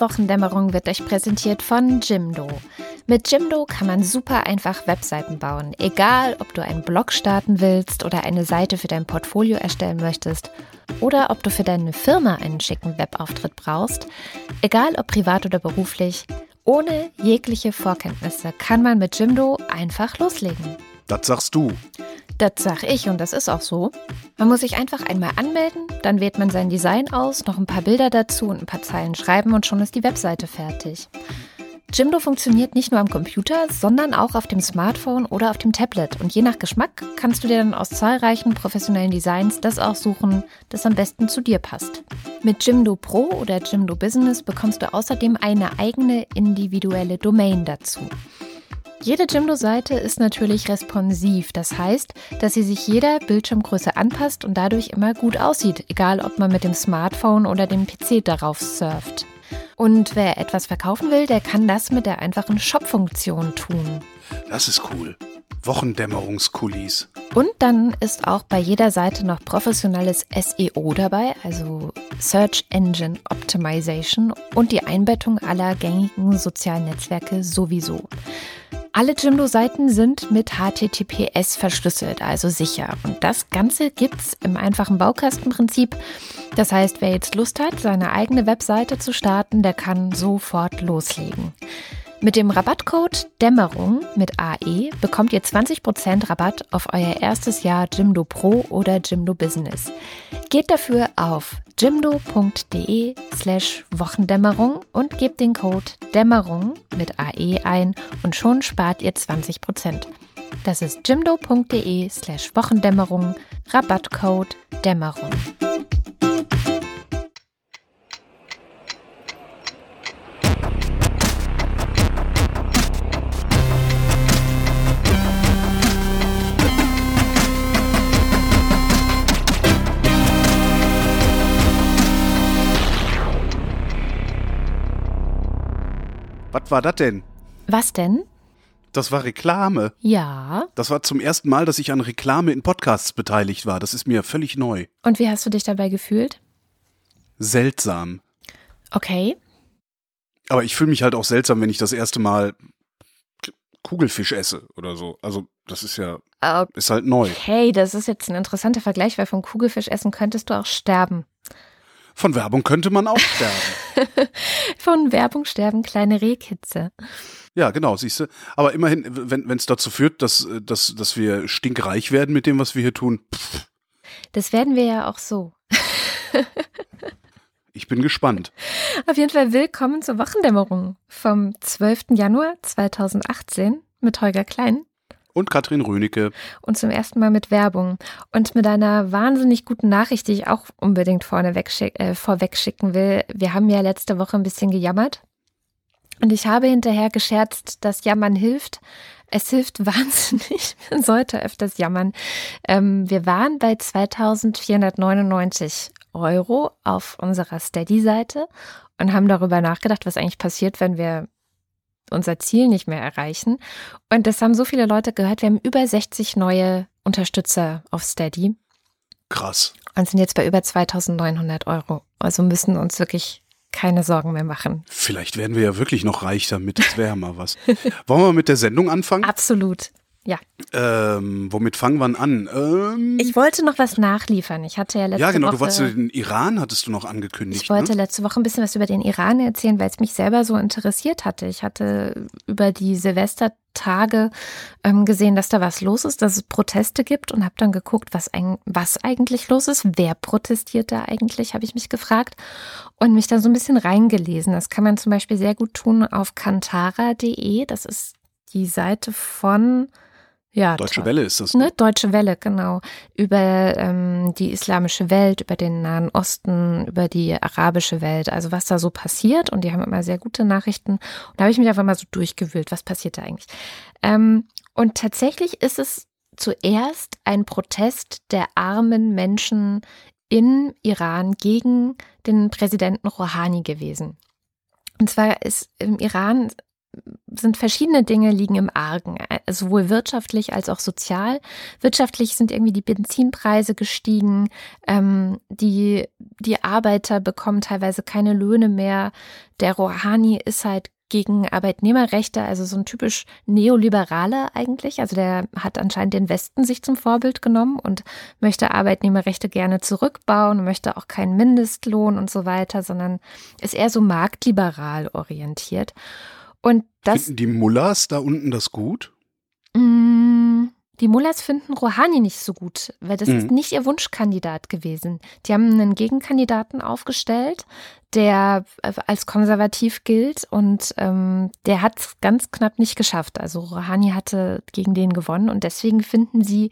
Wochendämmerung wird euch präsentiert von Jimdo. Mit Jimdo kann man super einfach Webseiten bauen, egal ob du einen Blog starten willst oder eine Seite für dein Portfolio erstellen möchtest oder ob du für deine Firma einen schicken Webauftritt brauchst. Egal ob privat oder beruflich, ohne jegliche Vorkenntnisse kann man mit Jimdo einfach loslegen. Das sagst du. Das sag ich und das ist auch so. Man muss sich einfach einmal anmelden, dann wählt man sein Design aus, noch ein paar Bilder dazu und ein paar Zeilen schreiben und schon ist die Webseite fertig. Jimdo funktioniert nicht nur am Computer, sondern auch auf dem Smartphone oder auf dem Tablet. Und je nach Geschmack kannst du dir dann aus zahlreichen professionellen Designs das aussuchen, das am besten zu dir passt. Mit Jimdo Pro oder Jimdo Business bekommst du außerdem eine eigene individuelle Domain dazu. Jede Jimdo-Seite ist natürlich responsiv, das heißt, dass sie sich jeder Bildschirmgröße anpasst und dadurch immer gut aussieht, egal ob man mit dem Smartphone oder dem PC darauf surft. Und wer etwas verkaufen will, der kann das mit der einfachen Shop-Funktion tun. Das ist cool. Wochendämmerungskulis. Und dann ist auch bei jeder Seite noch professionelles SEO dabei, also Search Engine Optimization und die Einbettung aller gängigen sozialen Netzwerke sowieso. Alle Jimdo-Seiten sind mit HTTPS verschlüsselt, also sicher. Und das Ganze gibt's im einfachen Baukastenprinzip. Das heißt, wer jetzt Lust hat, seine eigene Webseite zu starten, der kann sofort loslegen. Mit dem Rabattcode Dämmerung mit AE bekommt ihr 20% Rabatt auf euer erstes Jahr Jimdo Pro oder Jimdo Business. Geht dafür auf jimdo.de slash Wochendämmerung und gebt den Code Dämmerung mit AE ein und schon spart ihr 20%. Das ist jimdo.de slash Wochendämmerung, Rabattcode Dämmerung. Was war das denn? Was denn? Das war Reklame. Ja. Das war zum ersten Mal, dass ich an Reklame in Podcasts beteiligt war. Das ist mir völlig neu. Und wie hast du dich dabei gefühlt? Seltsam. Okay. Aber ich fühle mich halt auch seltsam, wenn ich das erste Mal Kugelfisch esse oder so. Also, das ist ja, ist halt neu. Okay, das ist jetzt ein interessanter Vergleich, weil vom Kugelfisch essen könntest du auch sterben. Von Werbung könnte man auch sterben. Von Werbung sterben kleine Rehkitze. Ja, genau, siehst du. Aber immerhin, wenn es dazu führt, dass, dass, dass wir stinkreich werden mit dem, was wir hier tun. Pff. Das werden wir ja auch so. ich bin gespannt. Auf jeden Fall willkommen zur Wochendämmerung vom 12. Januar 2018 mit Holger Klein. Und Katrin Rönecke. Und zum ersten Mal mit Werbung. Und mit einer wahnsinnig guten Nachricht, die ich auch unbedingt vorne äh, vorweg schicken will. Wir haben ja letzte Woche ein bisschen gejammert. Und ich habe hinterher gescherzt, dass Jammern hilft. Es hilft wahnsinnig. Man sollte öfters jammern. Ähm, wir waren bei 2499 Euro auf unserer Steady-Seite und haben darüber nachgedacht, was eigentlich passiert, wenn wir unser Ziel nicht mehr erreichen. Und das haben so viele Leute gehört. Wir haben über 60 neue Unterstützer auf Steady. Krass. Und sind jetzt bei über 2900 Euro. Also müssen uns wirklich keine Sorgen mehr machen. Vielleicht werden wir ja wirklich noch reich damit. Das wäre ja mal was. Wollen wir mit der Sendung anfangen? Absolut. Ja. Ähm, womit fangen wir an? Ähm, ich wollte noch was nachliefern. Ich hatte ja letzte Woche. Ja, genau. Woche, du wolltest den Iran, hattest du noch angekündigt. Ich wollte ne? letzte Woche ein bisschen was über den Iran erzählen, weil es mich selber so interessiert hatte. Ich hatte über die Silvestertage ähm, gesehen, dass da was los ist, dass es Proteste gibt und habe dann geguckt, was, ein, was eigentlich los ist. Wer protestiert da eigentlich, habe ich mich gefragt und mich dann so ein bisschen reingelesen. Das kann man zum Beispiel sehr gut tun auf kantara.de. Das ist die Seite von ja, Deutsche toll. Welle ist das. Ne? Deutsche Welle, genau. Über ähm, die islamische Welt, über den Nahen Osten, über die arabische Welt, also was da so passiert. Und die haben immer sehr gute Nachrichten. Und da habe ich mich einfach mal so durchgewühlt, was passiert da eigentlich. Ähm, und tatsächlich ist es zuerst ein Protest der armen Menschen im Iran gegen den Präsidenten Rouhani gewesen. Und zwar ist im Iran sind verschiedene Dinge liegen im Argen, sowohl wirtschaftlich als auch sozial. Wirtschaftlich sind irgendwie die Benzinpreise gestiegen, ähm, die, die Arbeiter bekommen teilweise keine Löhne mehr. Der Rouhani ist halt gegen Arbeitnehmerrechte, also so ein typisch neoliberaler eigentlich. Also der hat anscheinend den Westen sich zum Vorbild genommen und möchte Arbeitnehmerrechte gerne zurückbauen, möchte auch keinen Mindestlohn und so weiter, sondern ist eher so marktliberal orientiert. Und das. Finden die Mullahs da unten das gut? Mm, die Mullahs finden Rouhani nicht so gut, weil das mhm. ist nicht ihr Wunschkandidat gewesen. Die haben einen Gegenkandidaten aufgestellt, der äh, als konservativ gilt und ähm, der hat es ganz knapp nicht geschafft. Also Rouhani hatte gegen den gewonnen und deswegen finden sie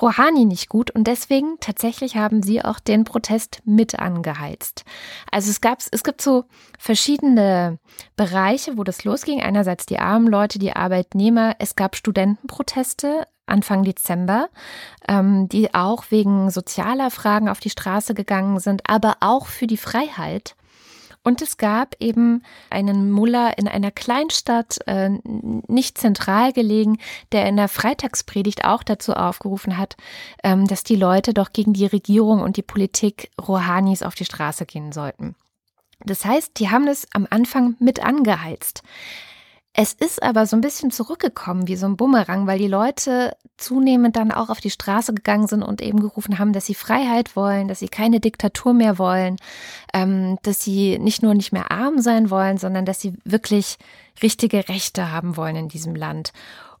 Rouhani nicht gut und deswegen tatsächlich haben sie auch den Protest mit angeheizt. Also es gab es gibt so verschiedene Bereiche, wo das losging. Einerseits die armen Leute, die Arbeitnehmer. Es gab Studentenproteste Anfang Dezember, ähm, die auch wegen sozialer Fragen auf die Straße gegangen sind, aber auch für die Freiheit. Und es gab eben einen Mullah in einer Kleinstadt, äh, nicht zentral gelegen, der in der Freitagspredigt auch dazu aufgerufen hat, ähm, dass die Leute doch gegen die Regierung und die Politik Rouhanis auf die Straße gehen sollten. Das heißt, die haben es am Anfang mit angeheizt. Es ist aber so ein bisschen zurückgekommen wie so ein Bumerang, weil die Leute zunehmend dann auch auf die Straße gegangen sind und eben gerufen haben, dass sie Freiheit wollen, dass sie keine Diktatur mehr wollen, ähm, dass sie nicht nur nicht mehr arm sein wollen, sondern dass sie wirklich richtige Rechte haben wollen in diesem Land.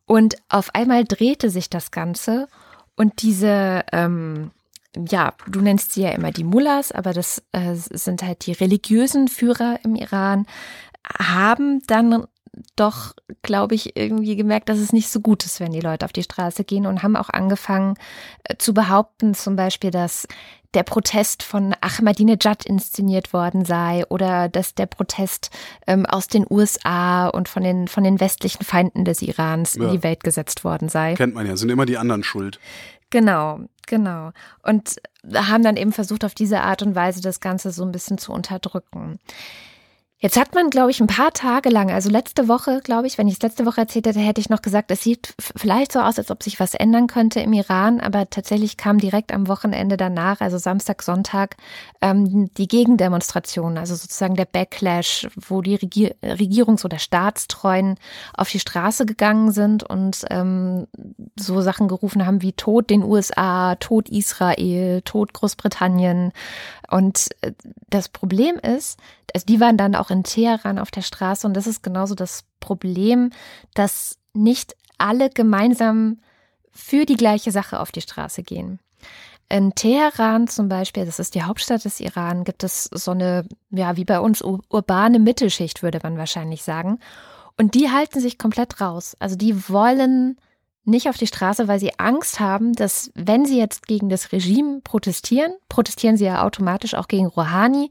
Und auf einmal drehte sich das Ganze und diese ähm, ja, du nennst sie ja immer die Mullahs, aber das äh, sind halt die religiösen Führer im Iran, haben dann doch, glaube ich, irgendwie gemerkt, dass es nicht so gut ist, wenn die Leute auf die Straße gehen und haben auch angefangen äh, zu behaupten, zum Beispiel, dass der Protest von Ahmadinejad inszeniert worden sei oder dass der Protest ähm, aus den USA und von den, von den westlichen Feinden des Irans ja. in die Welt gesetzt worden sei. Kennt man ja, sind immer die anderen schuld. Genau, genau. Und haben dann eben versucht, auf diese Art und Weise das Ganze so ein bisschen zu unterdrücken. Jetzt hat man, glaube ich, ein paar Tage lang, also letzte Woche, glaube ich, wenn ich es letzte Woche erzählt hätte, hätte ich noch gesagt, es sieht vielleicht so aus, als ob sich was ändern könnte im Iran, aber tatsächlich kam direkt am Wochenende danach, also Samstag, Sonntag, ähm, die Gegendemonstration, also sozusagen der Backlash, wo die Regier Regierungs- oder Staatstreuen auf die Straße gegangen sind und ähm, so Sachen gerufen haben wie Tod den USA, Tod Israel, Tod Großbritannien. Und äh, das Problem ist, also die waren dann auch in Teheran auf der Straße und das ist genauso das Problem, dass nicht alle gemeinsam für die gleiche Sache auf die Straße gehen. In Teheran zum Beispiel, das ist die Hauptstadt des Iran, gibt es so eine, ja, wie bei uns urbane Mittelschicht, würde man wahrscheinlich sagen. Und die halten sich komplett raus. Also die wollen nicht auf die Straße, weil sie Angst haben, dass wenn sie jetzt gegen das Regime protestieren, protestieren sie ja automatisch auch gegen Rouhani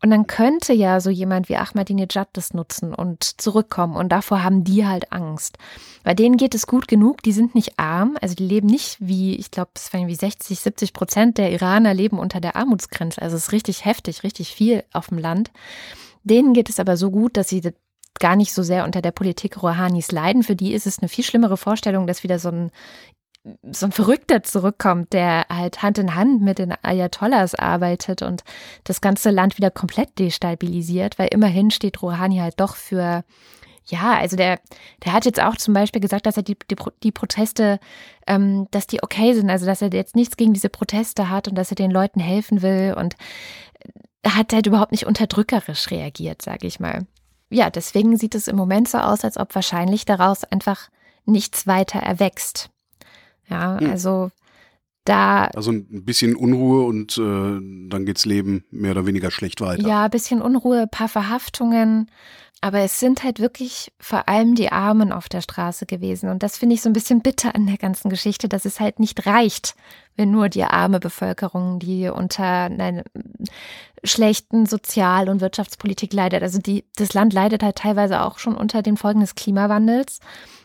und dann könnte ja so jemand wie Ahmadinejad das nutzen und zurückkommen. Und davor haben die halt Angst. Bei denen geht es gut genug. Die sind nicht arm. Also die leben nicht wie, ich glaube, es waren wie 60, 70 Prozent der Iraner leben unter der Armutsgrenze. Also es ist richtig heftig, richtig viel auf dem Land. Denen geht es aber so gut, dass sie gar nicht so sehr unter der Politik Rouhanis leiden. Für die ist es eine viel schlimmere Vorstellung, dass wieder so ein so ein Verrückter zurückkommt, der halt Hand in Hand mit den Ayatollahs arbeitet und das ganze Land wieder komplett destabilisiert, weil immerhin steht Rouhani halt doch für, ja, also der, der hat jetzt auch zum Beispiel gesagt, dass er die, die, die Proteste, ähm, dass die okay sind, also dass er jetzt nichts gegen diese Proteste hat und dass er den Leuten helfen will und hat halt überhaupt nicht unterdrückerisch reagiert, sage ich mal. Ja, deswegen sieht es im Moment so aus, als ob wahrscheinlich daraus einfach nichts weiter erwächst. Ja, hm. also da. Also ein bisschen Unruhe und äh, dann geht's Leben mehr oder weniger schlecht weiter. Ja, ein bisschen Unruhe, paar Verhaftungen. Aber es sind halt wirklich vor allem die Armen auf der Straße gewesen. Und das finde ich so ein bisschen bitter an der ganzen Geschichte, dass es halt nicht reicht, wenn nur die arme Bevölkerung, die unter einer schlechten Sozial- und Wirtschaftspolitik leidet. Also die, das Land leidet halt teilweise auch schon unter den Folgen des Klimawandels.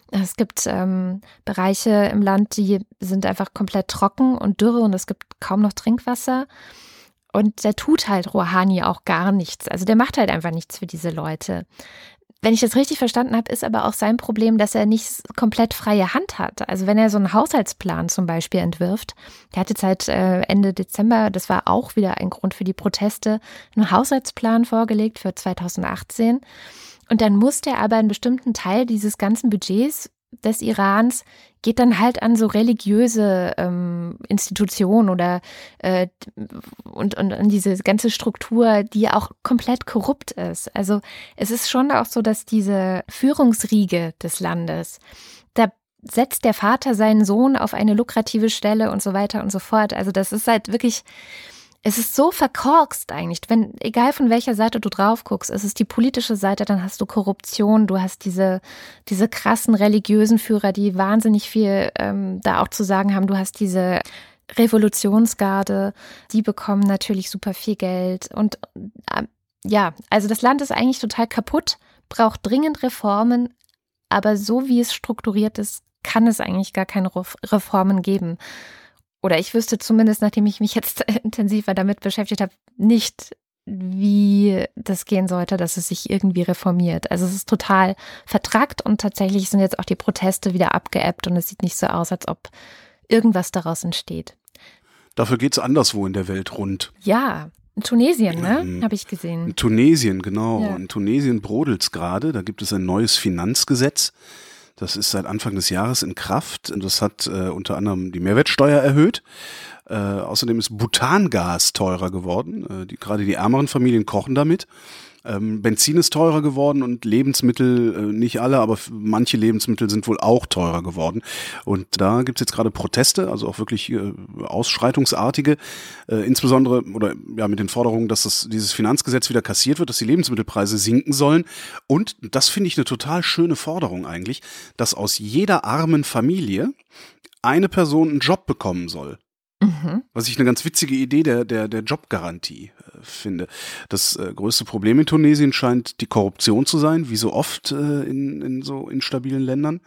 Es gibt ähm, Bereiche im Land, die sind einfach komplett trocken und dürre und es gibt kaum noch Trinkwasser. Und der tut halt Rouhani auch gar nichts. Also der macht halt einfach nichts für diese Leute. wenn ich das richtig verstanden habe, ist aber auch sein Problem, dass er nicht komplett freie Hand hat. Also wenn er so einen Haushaltsplan zum Beispiel entwirft, der hat jetzt seit äh, Ende Dezember, das war auch wieder ein Grund für die Proteste, einen Haushaltsplan vorgelegt für 2018. Und dann muss der aber einen bestimmten Teil dieses ganzen Budgets des Irans geht dann halt an so religiöse ähm, Institutionen oder äh, und, und an diese ganze Struktur, die auch komplett korrupt ist. Also es ist schon auch so, dass diese Führungsriege des Landes, da setzt der Vater seinen Sohn auf eine lukrative Stelle und so weiter und so fort. Also das ist halt wirklich es ist so verkorkst eigentlich, wenn, egal von welcher Seite du drauf guckst, es ist die politische Seite, dann hast du Korruption, du hast diese, diese krassen religiösen Führer, die wahnsinnig viel ähm, da auch zu sagen haben, du hast diese Revolutionsgarde, die bekommen natürlich super viel Geld und äh, ja, also das Land ist eigentlich total kaputt, braucht dringend Reformen, aber so wie es strukturiert ist, kann es eigentlich gar keine Reformen geben oder ich wüsste zumindest, nachdem ich mich jetzt intensiver damit beschäftigt habe, nicht, wie das gehen sollte, dass es sich irgendwie reformiert. Also es ist total vertrackt und tatsächlich sind jetzt auch die Proteste wieder abgeebbt und es sieht nicht so aus, als ob irgendwas daraus entsteht. Dafür geht es anderswo in der Welt rund. Ja, in Tunesien, ne? Ähm, Habe ich gesehen. In Tunesien, genau. Ja. In Tunesien brodelt es gerade. Da gibt es ein neues Finanzgesetz. Das ist seit Anfang des Jahres in Kraft. Das hat äh, unter anderem die Mehrwertsteuer erhöht. Äh, außerdem ist Butangas teurer geworden. Äh, die, gerade die ärmeren Familien kochen damit. Ähm, Benzin ist teurer geworden und Lebensmittel, äh, nicht alle, aber manche Lebensmittel sind wohl auch teurer geworden. Und da gibt's jetzt gerade Proteste, also auch wirklich äh, ausschreitungsartige, äh, insbesondere oder ja mit den Forderungen, dass das, dieses Finanzgesetz wieder kassiert wird, dass die Lebensmittelpreise sinken sollen. Und das finde ich eine total schöne Forderung eigentlich, dass aus jeder armen Familie eine Person einen Job bekommen soll. Mhm. Was ich eine ganz witzige Idee der, der, der Jobgarantie äh, finde. Das äh, größte Problem in Tunesien scheint die Korruption zu sein, wie so oft äh, in, in so instabilen Ländern.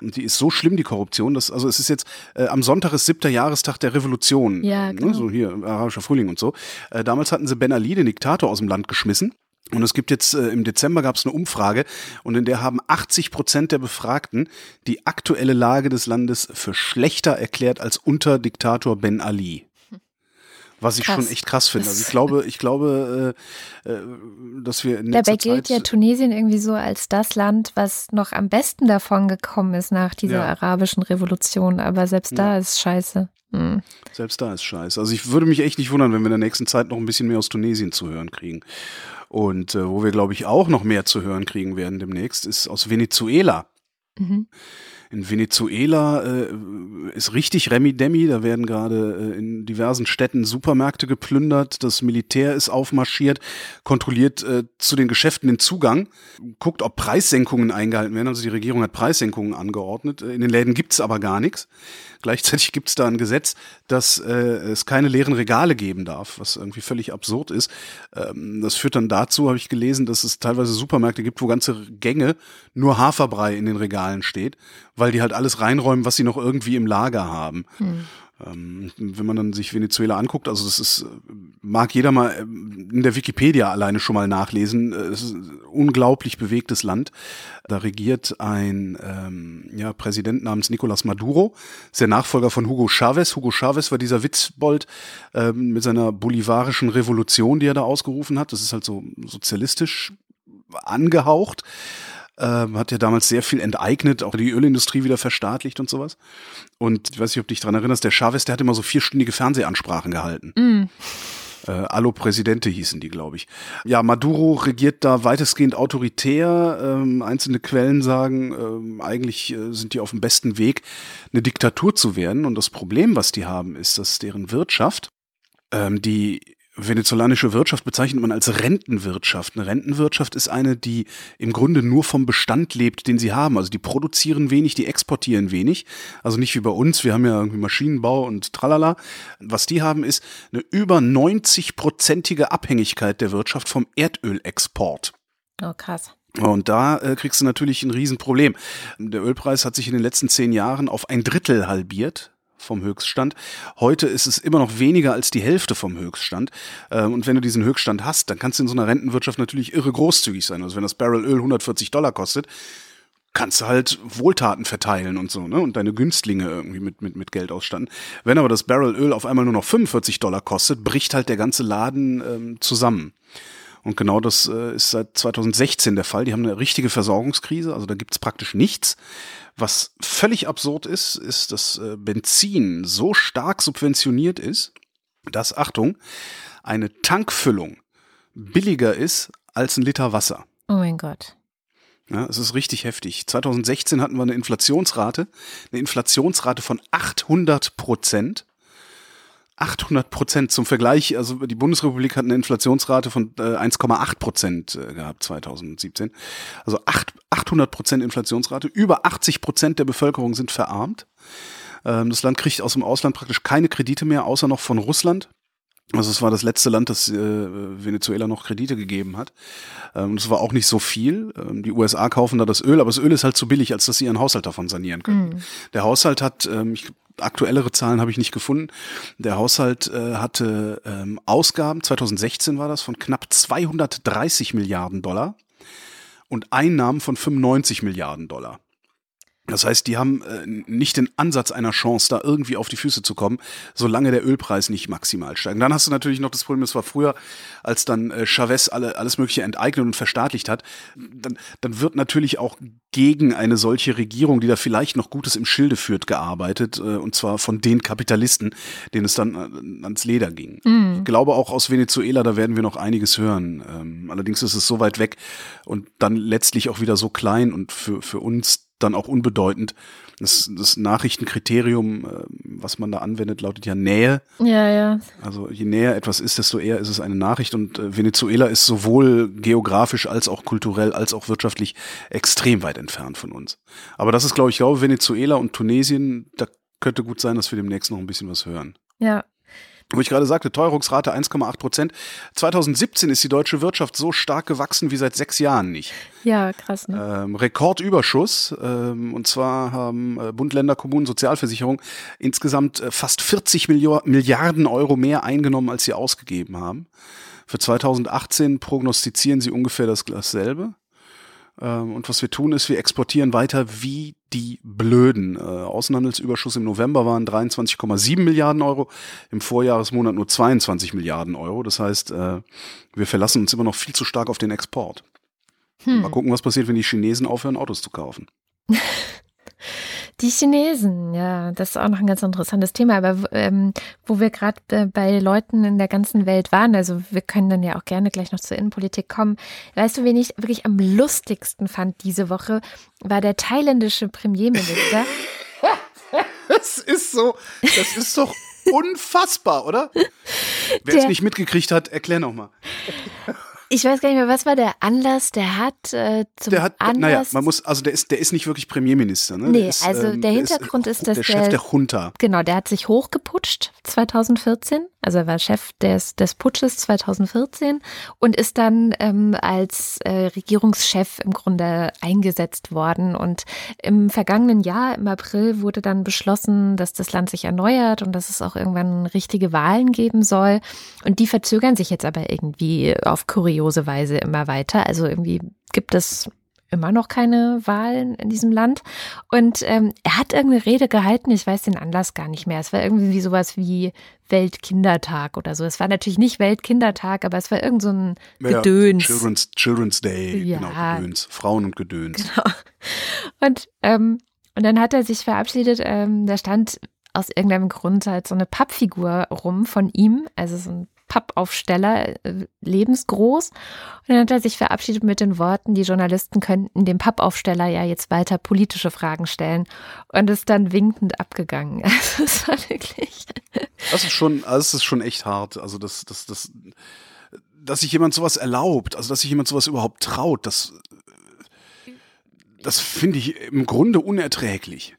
Und die ist so schlimm, die Korruption, dass, also es ist jetzt, äh, am Sonntag ist siebter Jahrestag der Revolution. Ja, genau. Ne, so hier, arabischer Frühling und so. Äh, damals hatten sie Ben Ali, den Diktator, aus dem Land geschmissen. Und es gibt jetzt äh, im Dezember gab es eine Umfrage und in der haben 80 Prozent der Befragten die aktuelle Lage des Landes für schlechter erklärt als unter Diktator Ben Ali. Was ich krass. schon echt krass finde. Also ich glaube, ich glaube, äh, äh, dass wir in Dabei gilt ja Tunesien irgendwie so als das Land, was noch am besten davon gekommen ist nach dieser ja. arabischen Revolution. Aber selbst da ist scheiße. Hm. Selbst da ist scheiße. Also ich würde mich echt nicht wundern, wenn wir in der nächsten Zeit noch ein bisschen mehr aus Tunesien zu hören kriegen. Und äh, wo wir, glaube ich, auch noch mehr zu hören kriegen werden demnächst, ist aus Venezuela. Mhm. In Venezuela äh, ist richtig Remi-Demi. Da werden gerade äh, in diversen Städten Supermärkte geplündert. Das Militär ist aufmarschiert, kontrolliert äh, zu den Geschäften den Zugang, guckt, ob Preissenkungen eingehalten werden. Also die Regierung hat Preissenkungen angeordnet. Äh, in den Läden gibt's aber gar nichts. Gleichzeitig gibt's da ein Gesetz, dass äh, es keine leeren Regale geben darf, was irgendwie völlig absurd ist. Ähm, das führt dann dazu, habe ich gelesen, dass es teilweise Supermärkte gibt, wo ganze Gänge nur Haferbrei in den Regalen steht, weil die halt alles reinräumen, was sie noch irgendwie im Lager haben. Hm. Ähm, wenn man dann sich Venezuela anguckt, also das ist, mag jeder mal ähm, in der Wikipedia alleine schon mal nachlesen. Äh, es ist ein unglaublich bewegtes Land. Da regiert ein ähm, ja, Präsident namens Nicolas Maduro, ist der Nachfolger von Hugo Chavez. Hugo Chavez war dieser Witzbold ähm, mit seiner bolivarischen Revolution, die er da ausgerufen hat. Das ist halt so sozialistisch angehaucht ähm, hat ja damals sehr viel enteignet, auch die Ölindustrie wieder verstaatlicht und sowas. Und ich weiß nicht, ob du dich dran erinnerst, der Chavez, der hat immer so vierstündige Fernsehansprachen gehalten. Mm. Äh, Allo Presidente hießen die, glaube ich. Ja, Maduro regiert da weitestgehend autoritär. Ähm, einzelne Quellen sagen, ähm, eigentlich äh, sind die auf dem besten Weg, eine Diktatur zu werden. Und das Problem, was die haben, ist, dass deren Wirtschaft, ähm, die venezolanische Wirtschaft bezeichnet man als Rentenwirtschaft. Eine Rentenwirtschaft ist eine, die im Grunde nur vom Bestand lebt, den sie haben. Also die produzieren wenig, die exportieren wenig. Also nicht wie bei uns, wir haben ja irgendwie Maschinenbau und tralala. Was die haben, ist eine über 90-prozentige Abhängigkeit der Wirtschaft vom Erdölexport. Oh, krass. Und da äh, kriegst du natürlich ein Riesenproblem. Der Ölpreis hat sich in den letzten zehn Jahren auf ein Drittel halbiert vom Höchststand. Heute ist es immer noch weniger als die Hälfte vom Höchststand. Ähm, und wenn du diesen Höchststand hast, dann kannst du in so einer Rentenwirtschaft natürlich irre großzügig sein. Also wenn das Barrel Öl 140 Dollar kostet, kannst du halt Wohltaten verteilen und so, ne? Und deine Günstlinge irgendwie mit, mit, mit Geld ausstatten. Wenn aber das Barrel Öl auf einmal nur noch 45 Dollar kostet, bricht halt der ganze Laden ähm, zusammen. Und genau das äh, ist seit 2016 der Fall. Die haben eine richtige Versorgungskrise, also da gibt's praktisch nichts. Was völlig absurd ist, ist, dass äh, Benzin so stark subventioniert ist, dass, Achtung, eine Tankfüllung billiger ist als ein Liter Wasser. Oh mein Gott. Ja, es ist richtig heftig. 2016 hatten wir eine Inflationsrate, eine Inflationsrate von 800 Prozent. 800 Prozent zum Vergleich. Also die Bundesrepublik hat eine Inflationsrate von äh, 1,8 Prozent äh, gehabt 2017. Also 8, 800 Prozent Inflationsrate. Über 80 Prozent der Bevölkerung sind verarmt. Ähm, das Land kriegt aus dem Ausland praktisch keine Kredite mehr, außer noch von Russland. Also es war das letzte Land, das äh, Venezuela noch Kredite gegeben hat. Ähm, das war auch nicht so viel. Ähm, die USA kaufen da das Öl, aber das Öl ist halt zu billig, als dass sie ihren Haushalt davon sanieren können. Mhm. Der Haushalt hat, ähm, ich, aktuellere Zahlen habe ich nicht gefunden, der Haushalt äh, hatte ähm, Ausgaben, 2016 war das, von knapp 230 Milliarden Dollar und Einnahmen von 95 Milliarden Dollar. Das heißt, die haben äh, nicht den Ansatz einer Chance, da irgendwie auf die Füße zu kommen, solange der Ölpreis nicht maximal steigt. Dann hast du natürlich noch das Problem, das war früher, als dann äh, Chavez alle, alles Mögliche enteignet und verstaatlicht hat, dann, dann wird natürlich auch gegen eine solche Regierung, die da vielleicht noch Gutes im Schilde führt, gearbeitet, äh, und zwar von den Kapitalisten, denen es dann äh, ans Leder ging. Mhm. Ich glaube auch aus Venezuela, da werden wir noch einiges hören. Ähm, allerdings ist es so weit weg und dann letztlich auch wieder so klein und für, für uns dann auch unbedeutend. Das, das Nachrichtenkriterium, äh, was man da anwendet, lautet ja Nähe. Ja, ja. Also je näher etwas ist, desto eher ist es eine Nachricht. Und äh, Venezuela ist sowohl geografisch als auch kulturell als auch wirtschaftlich extrem weit entfernt von uns. Aber das ist, glaube ich, glaube Venezuela und Tunesien, da könnte gut sein, dass wir demnächst noch ein bisschen was hören. Ja, wo ich gerade sagte, Teuerungsrate 1,8 Prozent. 2017 ist die deutsche Wirtschaft so stark gewachsen wie seit sechs Jahren nicht. Ja, krass. Ne? Ähm, Rekordüberschuss. Ähm, und zwar haben äh, Bund, Länder, Kommunen, Sozialversicherung insgesamt äh, fast 40 Milliard Milliarden Euro mehr eingenommen, als sie ausgegeben haben. Für 2018 prognostizieren sie ungefähr das, dasselbe. Ähm, und was wir tun, ist, wir exportieren weiter wie die Blöden. Äh, Außenhandelsüberschuss im November waren 23,7 Milliarden Euro, im Vorjahresmonat nur 22 Milliarden Euro. Das heißt, äh, wir verlassen uns immer noch viel zu stark auf den Export. Hm. Mal gucken, was passiert, wenn die Chinesen aufhören, Autos zu kaufen. Die Chinesen, ja, das ist auch noch ein ganz interessantes Thema. Aber ähm, wo wir gerade äh, bei Leuten in der ganzen Welt waren, also wir können dann ja auch gerne gleich noch zur Innenpolitik kommen. Weißt du, wen ich wirklich am lustigsten fand diese Woche, war der thailändische Premierminister. das ist so, das ist doch unfassbar, oder? Wer es nicht mitgekriegt hat, erklär noch mal. Ich weiß gar nicht mehr, was war der Anlass? Der hat äh, zum der hat, Anlass. Naja, man muss, also der ist, der ist nicht wirklich Premierminister. Ne? Nee, ist, also ähm, der Hintergrund ist, ist, dass der Chef der Junta. Genau, der hat sich hochgeputscht 2014. Also er war Chef des, des Putsches 2014 und ist dann ähm, als äh, Regierungschef im Grunde eingesetzt worden. Und im vergangenen Jahr, im April, wurde dann beschlossen, dass das Land sich erneuert und dass es auch irgendwann richtige Wahlen geben soll. Und die verzögern sich jetzt aber irgendwie auf kuriose Weise immer weiter. Also irgendwie gibt es immer noch keine Wahlen in diesem Land. Und ähm, er hat irgendeine Rede gehalten, ich weiß den Anlass gar nicht mehr. Es war irgendwie wie sowas wie Weltkindertag oder so. Es war natürlich nicht Weltkindertag, aber es war irgend so ein ja, Gedöns. Children's, Children's Day, ja. genau, Gedöns. Frauen und Gedöns. Genau. Und, ähm, und dann hat er sich verabschiedet, ähm, da stand aus irgendeinem Grund halt so eine Pappfigur rum von ihm, also so ein Pappaufsteller, äh, lebensgroß. Und dann hat er sich verabschiedet mit den Worten, die Journalisten könnten dem Pappaufsteller ja jetzt weiter politische Fragen stellen und ist dann winkend abgegangen. Also es war wirklich. Das ist schon, also das ist schon echt hart. Also das, das, das, dass sich jemand sowas erlaubt, also dass sich jemand sowas überhaupt traut, das, das finde ich im Grunde unerträglich.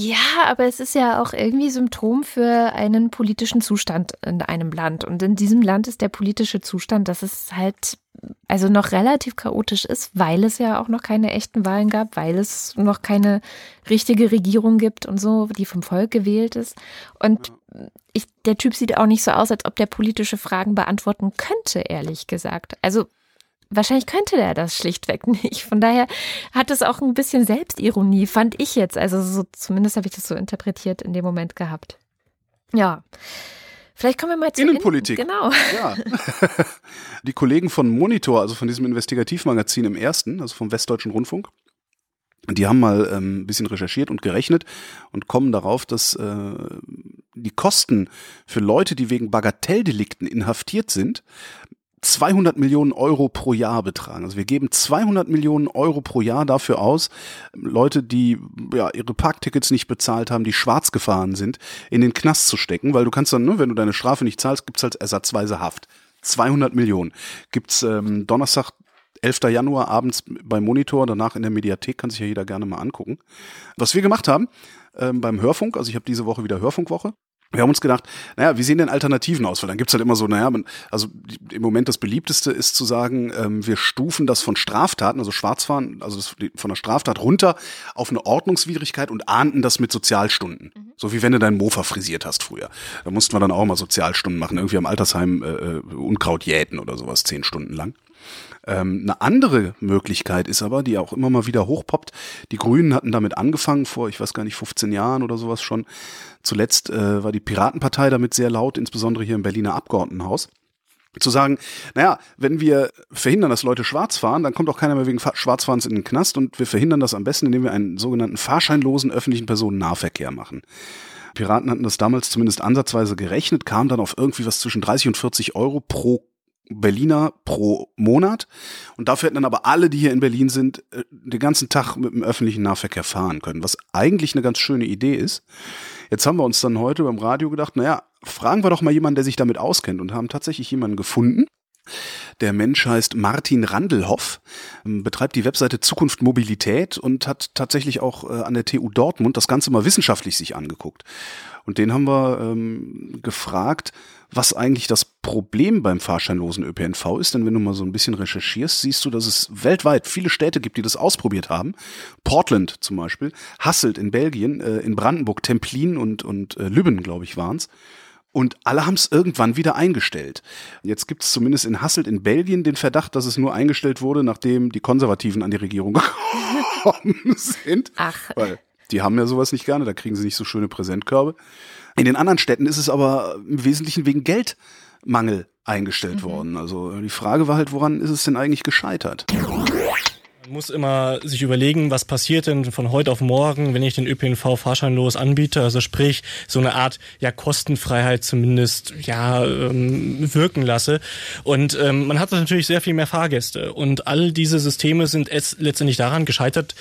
Ja, aber es ist ja auch irgendwie Symptom für einen politischen Zustand in einem Land. Und in diesem Land ist der politische Zustand, dass es halt also noch relativ chaotisch ist, weil es ja auch noch keine echten Wahlen gab, weil es noch keine richtige Regierung gibt und so, die vom Volk gewählt ist. Und ich, der Typ sieht auch nicht so aus, als ob der politische Fragen beantworten könnte, ehrlich gesagt. Also wahrscheinlich könnte der das schlichtweg nicht. Von daher hat es auch ein bisschen Selbstironie, fand ich jetzt. Also so, zumindest habe ich das so interpretiert in dem Moment gehabt. Ja. Vielleicht kommen wir mal zu Innenpolitik. In, genau. Ja. Die Kollegen von Monitor, also von diesem Investigativmagazin im ersten, also vom Westdeutschen Rundfunk, die haben mal ähm, ein bisschen recherchiert und gerechnet und kommen darauf, dass äh, die Kosten für Leute, die wegen Bagatelldelikten inhaftiert sind, 200 Millionen Euro pro Jahr betragen. Also wir geben 200 Millionen Euro pro Jahr dafür aus, Leute, die ja ihre Parktickets nicht bezahlt haben, die schwarz gefahren sind, in den Knast zu stecken, weil du kannst dann, ne, wenn du deine Strafe nicht zahlst, gibt's halt ersatzweise Haft. 200 Millionen gibt's ähm, Donnerstag 11. Januar abends beim Monitor, danach in der Mediathek, kann sich ja jeder gerne mal angucken. Was wir gemacht haben ähm, beim Hörfunk, also ich habe diese Woche wieder Hörfunkwoche, wir haben uns gedacht, naja, wie sehen denn Alternativen aus? Weil dann gibt's halt immer so, naja, man, also im Moment das beliebteste ist zu sagen, ähm, wir stufen das von Straftaten, also Schwarzfahren, also das, von der Straftat runter auf eine Ordnungswidrigkeit und ahnden das mit Sozialstunden. Mhm. So wie wenn du deinen Mofa frisiert hast früher. Da mussten wir dann auch mal Sozialstunden machen, irgendwie am Altersheim äh, äh Unkraut jäten oder sowas, zehn Stunden lang. Ähm, eine andere Möglichkeit ist aber, die auch immer mal wieder hochpoppt, die Grünen hatten damit angefangen vor, ich weiß gar nicht, 15 Jahren oder sowas schon. Zuletzt äh, war die Piratenpartei damit sehr laut, insbesondere hier im Berliner Abgeordnetenhaus zu sagen, naja, wenn wir verhindern, dass Leute schwarz fahren, dann kommt auch keiner mehr wegen Schwarzfahrens in den Knast und wir verhindern das am besten, indem wir einen sogenannten fahrscheinlosen öffentlichen Personennahverkehr machen. Piraten hatten das damals zumindest ansatzweise gerechnet, kam dann auf irgendwie was zwischen 30 und 40 Euro pro Berliner pro Monat. Und dafür hätten dann aber alle, die hier in Berlin sind, äh, den ganzen Tag mit dem öffentlichen Nahverkehr fahren können, was eigentlich eine ganz schöne Idee ist. Jetzt haben wir uns dann heute beim Radio gedacht, naja, fragen wir doch mal jemanden, der sich damit auskennt und haben tatsächlich jemanden gefunden. Der Mensch heißt Martin Randelhoff, ähm, betreibt die Webseite Zukunft Mobilität und hat tatsächlich auch äh, an der TU Dortmund das Ganze mal wissenschaftlich sich angeguckt. Und den haben wir ähm, gefragt, was eigentlich das Problem beim fahrscheinlosen ÖPNV ist. Denn wenn du mal so ein bisschen recherchierst, siehst du, dass es weltweit viele Städte gibt, die das ausprobiert haben. Portland zum Beispiel, Hasselt in Belgien, äh, in Brandenburg, Templin und, und äh, Lübben, glaube ich, waren's. Und alle haben es irgendwann wieder eingestellt. Jetzt gibt es zumindest in Hasselt in Belgien den Verdacht, dass es nur eingestellt wurde, nachdem die Konservativen an die Regierung gekommen sind. Ach. Weil die haben ja sowas nicht gerne, da kriegen sie nicht so schöne Präsentkörbe. In den anderen Städten ist es aber im Wesentlichen wegen Geldmangel eingestellt mhm. worden. Also die Frage war halt, woran ist es denn eigentlich gescheitert? Muss immer sich überlegen, was passiert denn von heute auf morgen, wenn ich den ÖPNV fahrscheinlos anbiete. Also sprich, so eine Art ja Kostenfreiheit zumindest ja ähm, wirken lasse. Und ähm, man hat natürlich sehr viel mehr Fahrgäste. Und all diese Systeme sind es letztendlich daran gescheitert,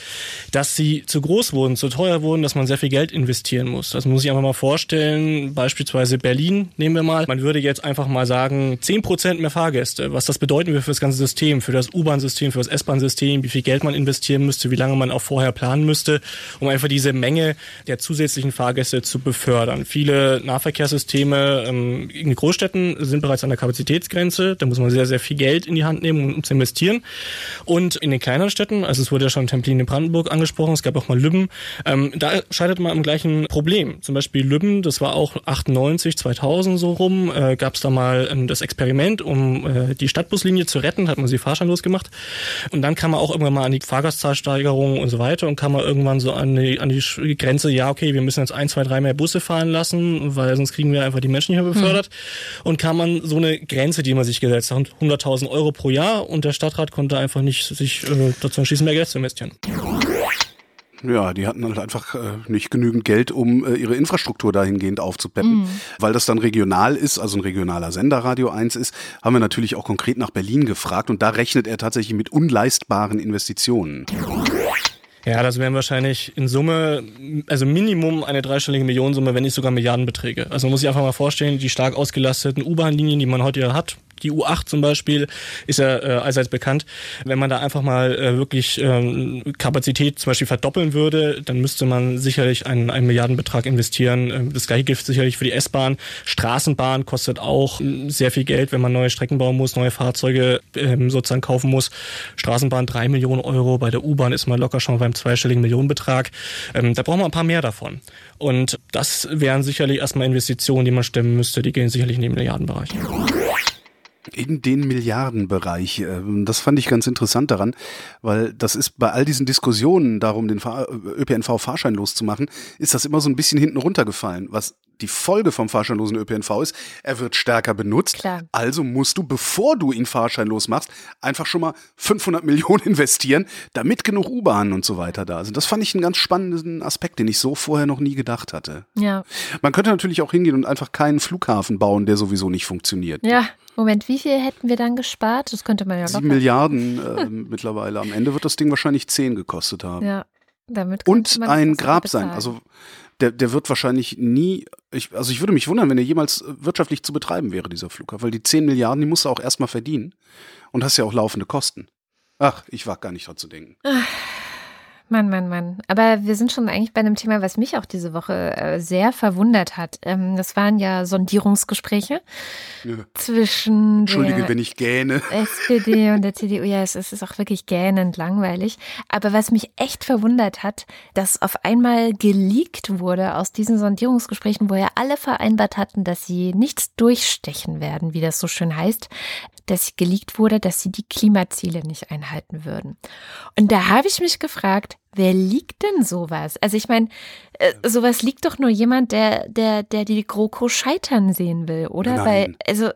dass sie zu groß wurden, zu teuer wurden, dass man sehr viel Geld investieren muss. Das muss ich einfach mal vorstellen. Beispielsweise Berlin nehmen wir mal. Man würde jetzt einfach mal sagen, zehn Prozent mehr Fahrgäste. Was das bedeuten wir für das ganze System, für das U-Bahn-System, für das S-Bahn-System, wie viel Geld man investieren müsste, wie lange man auch vorher planen müsste, um einfach diese Menge der zusätzlichen Fahrgäste zu befördern. Viele Nahverkehrssysteme ähm, in Großstädten sind bereits an der Kapazitätsgrenze. Da muss man sehr, sehr viel Geld in die Hand nehmen, um zu investieren. Und in den kleineren Städten, also es wurde ja schon Templin in Brandenburg angesprochen, es gab auch mal Lübben, ähm, da scheitert man am gleichen Problem. Zum Beispiel Lübben, das war auch 98, 2000 so rum, äh, gab es da mal ähm, das Experiment, um äh, die Stadtbuslinie zu retten, hat man sie fahrscheinlos gemacht. Und dann kam man auch irgendwann mal an die Fahrgastzahlsteigerung und so weiter und kam man irgendwann so an die, an die Grenze, ja, okay, wir müssen jetzt ein, zwei, drei mehr Busse fahren lassen, weil sonst kriegen wir einfach die Menschen nicht mehr befördert. Mhm. Und kam man so eine Grenze, die man sich gesetzt hat, 100.000 Euro pro Jahr und der Stadtrat konnte einfach nicht sich äh, dazu entschließen, mehr Geld zu investieren. Ja, die hatten halt einfach äh, nicht genügend Geld, um äh, ihre Infrastruktur dahingehend aufzupeppen. Mhm. Weil das dann regional ist, also ein regionaler Sender Radio 1 ist, haben wir natürlich auch konkret nach Berlin gefragt und da rechnet er tatsächlich mit unleistbaren Investitionen. Ja, das wären wahrscheinlich in Summe, also Minimum eine dreistellige Millionensumme, wenn nicht sogar Milliardenbeträge. Also man muss sich einfach mal vorstellen, die stark ausgelasteten U-Bahn-Linien, die man heute ja hat, Die U8 zum Beispiel ist ja äh, allseits bekannt. Wenn man da einfach mal äh, wirklich ähm, Kapazität zum Beispiel verdoppeln würde, dann müsste man sicherlich einen, einen Milliardenbetrag investieren. Ähm, das gleiche gilt sicherlich für die S-Bahn. Straßenbahn kostet auch ähm, sehr viel Geld, wenn man neue Strecken bauen muss, neue Fahrzeuge ähm, sozusagen kaufen muss. Straßenbahn drei Millionen Euro, bei der U-Bahn ist man locker schon beim zweistelligen Millionenbetrag. Ähm, da braucht man ein paar mehr davon. Und das wären sicherlich erstmal Investitionen, die man stemmen müsste. Die gehen sicherlich in den Milliardenbereich. In den Milliardenbereich. Ähm, das fand ich ganz interessant daran, weil das ist bei all diesen Diskussionen darum, den ÖPNV fahrscheinlos zu machen, ist das immer so ein bisschen hinten runtergefallen. Was die Folge vom fahrscheinlosen ÖPNV ist, er wird stärker benutzt. Klar. Also musst du, bevor du ihn fahrscheinlos machst, einfach schon mal 500 Millionen investieren, damit genug U-Bahnen und so weiter da sind. Das fand ich einen ganz spannenden Aspekt, den ich so vorher noch nie gedacht hatte. Ja. Man könnte natürlich auch hingehen und einfach keinen Flughafen bauen, der sowieso nicht funktioniert. Ja. Moment, wie viel hätten wir dann gespart? Das könnte man ja locker. Sieben Milliarden äh, mittlerweile. Am Ende wird das Ding wahrscheinlich zehn gekostet haben. Ja, damit Und ein Grab sein. Also der, der wird wahrscheinlich nie, ich, also ich würde mich wundern, wenn er jemals wirtschaftlich zu betreiben wäre, dieser Flughafen, weil die 10 Milliarden, die musst du auch erstmal verdienen und hast ja auch laufende Kosten. Ach, ich wag gar nicht dran zu denken. Mann, Mann, Mann. Aber wir sind schon eigentlich bei einem Thema, was mich auch diese Woche äh, sehr verwundert hat. Ähm, das waren ja Sondierungsgespräche ja. zwischen Entschuldige, der wenn ich gähne. SPD und der CDU. Ja, es ist auch wirklich gähnend langweilig. Aber was mich echt verwundert hat, dass auf einmal geleakt wurde aus diesen Sondierungsgesprächen, wo ja alle vereinbart hatten, dass sie nichts durchstechen werden, wie das so schön heißt, dass geleakt wurde, dass sie die Klimaziele nicht einhalten würden. Und da habe ich mich gefragt, wer liegt denn sowas? Also ich meine, äh, sowas liegt doch nur jemand, der, der, der die GroKo scheitern sehen will, oder? Nein. Weil, also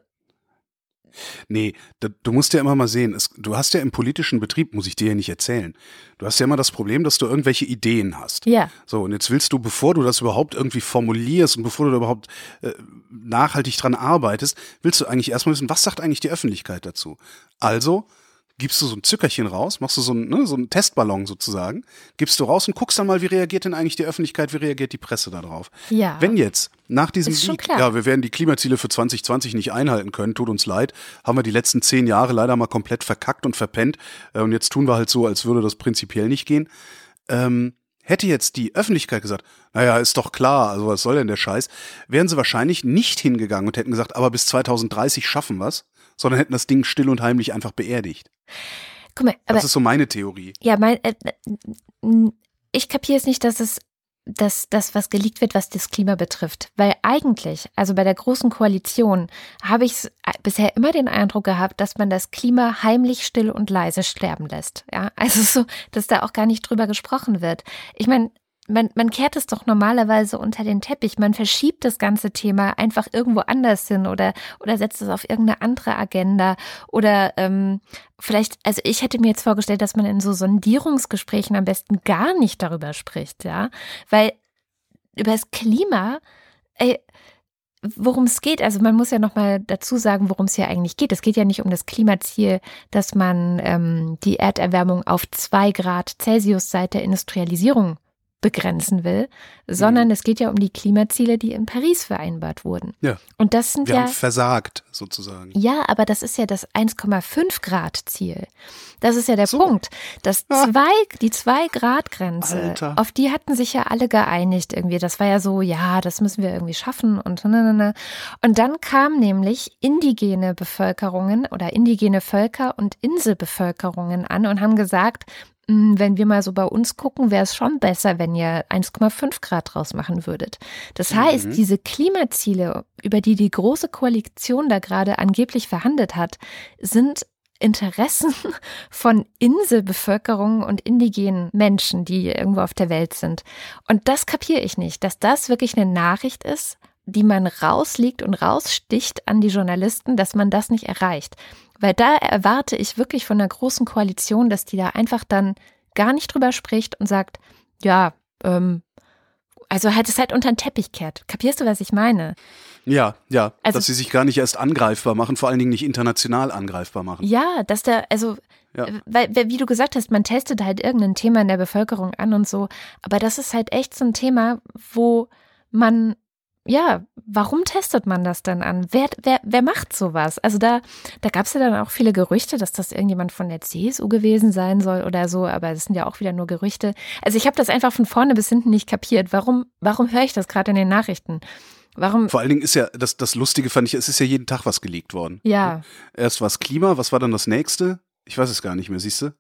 Nee, da, du musst ja immer mal sehen, es, du hast ja im politischen Betrieb, muss ich dir ja nicht erzählen, du hast ja immer das Problem, dass du irgendwelche Ideen hast. Ja. So, und jetzt willst du, bevor du das überhaupt irgendwie formulierst und bevor du da überhaupt äh, nachhaltig dran arbeitest, willst du eigentlich erstmal wissen, was sagt eigentlich die Öffentlichkeit dazu? Also gibst du so ein Zückerchen raus, machst du so einen, ne, so einen Testballon sozusagen, gibst du raus und guckst dann mal, wie reagiert denn eigentlich die Öffentlichkeit, wie reagiert die Presse darauf. Ja. Wenn jetzt nach diesem Leak, ja, wir werden die Klimaziele für 2020 nicht einhalten können, tut uns leid, haben wir die letzten zehn Jahre leider mal komplett verkackt und verpennt äh, und jetzt tun wir halt so, als würde das prinzipiell nicht gehen. Ähm, Hätte jetzt die Öffentlichkeit gesagt, naja, ist doch klar, also was soll denn der Scheiß, wären sie wahrscheinlich nicht hingegangen und hätten gesagt, aber bis 2030 schaffen wir's, sondern hätten das Ding still und heimlich einfach beerdigt. Guck mal, aber, das ist so meine Theorie. Ja, mein, äh, ich kapiere es nicht, dass es dass das, was geleakt wird, was das Klima betrifft. Weil eigentlich, also bei der Großen Koalition, habe ich bisher immer den Eindruck gehabt, dass man das Klima heimlich still und leise sterben lässt. Ja, also so, dass da auch gar nicht drüber gesprochen wird. Ich meine, man, man kehrt es doch normalerweise unter den Teppich. Man verschiebt das ganze Thema einfach irgendwo anders hin oder, oder setzt es auf irgendeine andere Agenda. Oder ähm, vielleicht, also ich hätte mir jetzt vorgestellt, dass man in so Sondierungsgesprächen am besten gar nicht darüber spricht, ja. Weil über das Klima, ey, worum es geht. Also man muss ja noch mal dazu sagen, worum es hier eigentlich geht. Es geht ja nicht um das Klimaziel, dass man ähm, die Erderwärmung auf zwei Grad Celsius seit der Industrialisierung begrenzen will, sondern mhm. es geht ja um die Klimaziele, die in Paris vereinbart wurden. Ja. Und das sind Wir ja haben versagt sozusagen. Ja, aber das ist ja das 1,5 Grad Ziel. Das ist ja der so. Punkt. Das zwei, die 2 Grad Grenze, auf die hatten sich ja alle geeinigt irgendwie. Das war ja so, ja, das müssen wir irgendwie schaffen und ne, ne, ne. Und dann kamen nämlich indigene Bevölkerungen oder indigene Völker und Inselbevölkerungen an und haben gesagt, wenn wir mal so bei uns gucken, wäre es schon besser, wenn ihr 1,5 Grad draus machen würdet. Das heißt, mhm. diese Klimaziele, über die die Große Koalition da gerade angeblich verhandelt hat, sind Interessen von Inselbevölkerungen und indigenen Menschen, die irgendwo auf der Welt sind. Und das kapiere ich nicht, dass das wirklich eine Nachricht ist, die man rausliegt und raussticht an die Journalisten, dass man das nicht erreicht. Weil da erwarte ich wirklich von der großen Koalition, dass die da einfach dann gar nicht drüber spricht und sagt, ja, ähm, also halt es halt unter den Teppich kehrt. Kapierst du, was ich meine? Ja, ja, also, dass sie sich gar nicht erst angreifbar machen, vor allen Dingen nicht international angreifbar machen. Ja, dass da, also, ja. weil, wie du gesagt hast, man testet halt irgendein Thema in der Bevölkerung an und so, aber das ist halt echt so ein Thema, wo man ja, warum testet man das dann an? Wer, wer, wer macht sowas? Also da, da gab es ja dann auch viele Gerüchte, dass das irgendjemand von der CSU gewesen sein soll oder so, aber das sind ja auch wieder nur Gerüchte. Also ich habe das einfach von vorne bis hinten nicht kapiert. Warum, warum höre ich das gerade in den Nachrichten? Warum? Vor allen Dingen ist ja, das, das Lustige fand ich, es ist ja jeden Tag was geleakt worden. Ja. Erst war es Klima, was war dann das nächste? Ich weiß es gar nicht mehr, siehst du?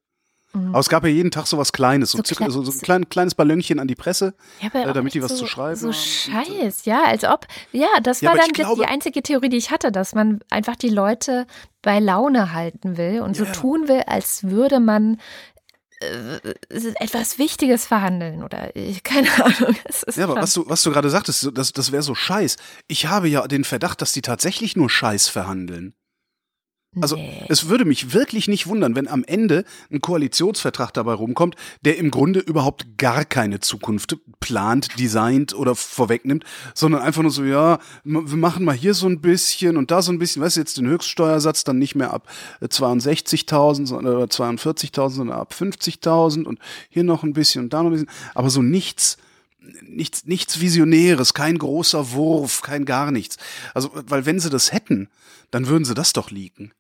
Mhm. Aber es gab ja jeden Tag so was Kleines, so, so, klein, so, so ein klein, kleines Ballönchen an die Presse, ja, äh, damit die was so, zu schreiben so haben. So scheiß, ja, als ob, ja, das war dann glaube, die einzige Theorie, die ich hatte, dass man einfach die Leute bei Laune halten will und yeah. so tun will, als würde man äh, etwas Wichtiges verhandeln oder keine Ahnung. ja, aber was du, was du gerade sagtest, das, das wäre so Scheiß. Ich habe ja den Verdacht, dass die tatsächlich nur Scheiß verhandeln. Also nee. es würde mich wirklich nicht wundern, wenn am Ende ein Koalitionsvertrag dabei rumkommt, der im Grunde überhaupt gar keine Zukunft plant, designt oder vorwegnimmt, sondern einfach nur so, ja, wir machen mal hier so ein bisschen und da so ein bisschen, weißt du, jetzt den Höchststeuersatz dann nicht mehr ab 62.000 oder 42.000, sondern ab 50.000 und hier noch ein bisschen und da noch ein bisschen, aber so nichts, nichts, nichts Visionäres, kein großer Wurf, kein gar nichts. Also, weil wenn sie das hätten, dann würden sie das doch liegen.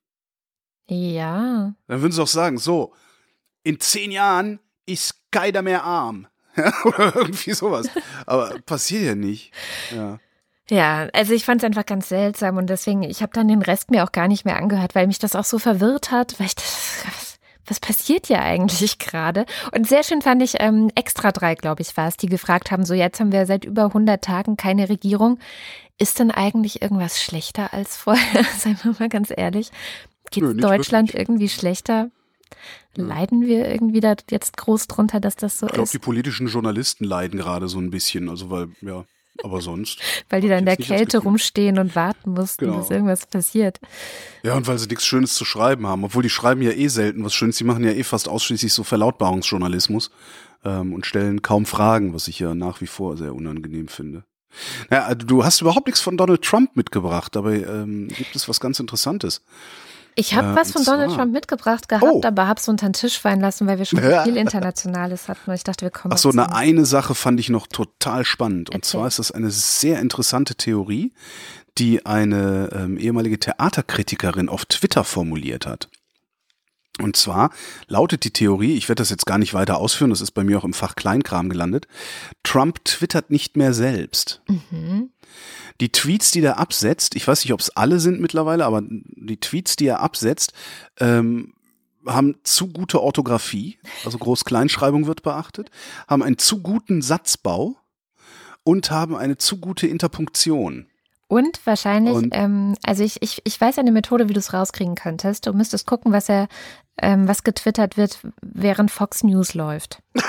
Ja. Dann würden sie auch sagen, so, in zehn Jahren ist keiner mehr arm. Oder irgendwie sowas. Aber passiert ja nicht. Ja. Ja, also ich fand es einfach ganz seltsam und deswegen, ich habe dann den Rest mir auch gar nicht mehr angehört, weil mich das auch so verwirrt hat, weil ich das, was, was passiert hier eigentlich gerade? Und sehr schön fand ich ähm, Extra drei, glaube ich, war es, die gefragt haben, so jetzt haben wir seit über 100 Tagen keine Regierung. Ist denn eigentlich irgendwas schlechter als vorher? Seien wir mal ganz ehrlich. Geht Nö, Deutschland wirklich. irgendwie schlechter? Leiden wir irgendwie da jetzt groß drunter, dass das so ich glaub, ist? Ich glaube, die politischen Journalisten leiden gerade so ein bisschen, also weil, ja, aber sonst. weil die da in der Kälte rumstehen und warten mussten, genau. bis irgendwas passiert. Ja, und weil sie nichts Schönes zu schreiben haben, obwohl die schreiben ja eh selten was Schönes, die machen ja eh fast ausschließlich so Verlautbarungsjournalismus ähm, und stellen kaum Fragen, was ich ja nach wie vor sehr unangenehm finde. Ja, du hast überhaupt nichts von Donald Trump mitgebracht, aber ähm, gibt es was ganz Interessantes. Ich habe äh, was von Donald Trump mitgebracht gehabt, oh. aber habe es unter den Tisch fallen lassen, weil wir schon viel Internationales hatten. Und ich dachte, wir kommen. Ach so, eine, eine Sache fand ich noch total spannend. Und Erzähl. zwar ist das eine sehr interessante Theorie, die eine ähm, ehemalige Theaterkritikerin auf Twitter formuliert hat. Und zwar lautet die Theorie, ich werde das jetzt gar nicht weiter ausführen, das ist bei mir auch im Fach Kleinkram gelandet, Trump twittert nicht mehr selbst. Mhm die Tweets, die der absetzt, ich weiß nicht, ob es alle sind mittlerweile, aber die Tweets, die er absetzt, ähm, haben zu gute Orthographie, also Groß-Kleinschreibung wird beachtet, haben einen zu guten Satzbau und haben eine zu gute Interpunktion. Und wahrscheinlich, und, ähm, also ich, ich, ich weiß eine Methode, wie du es rauskriegen könntest. Du müsstest gucken, was er ähm, was getwittert wird, während Fox News läuft.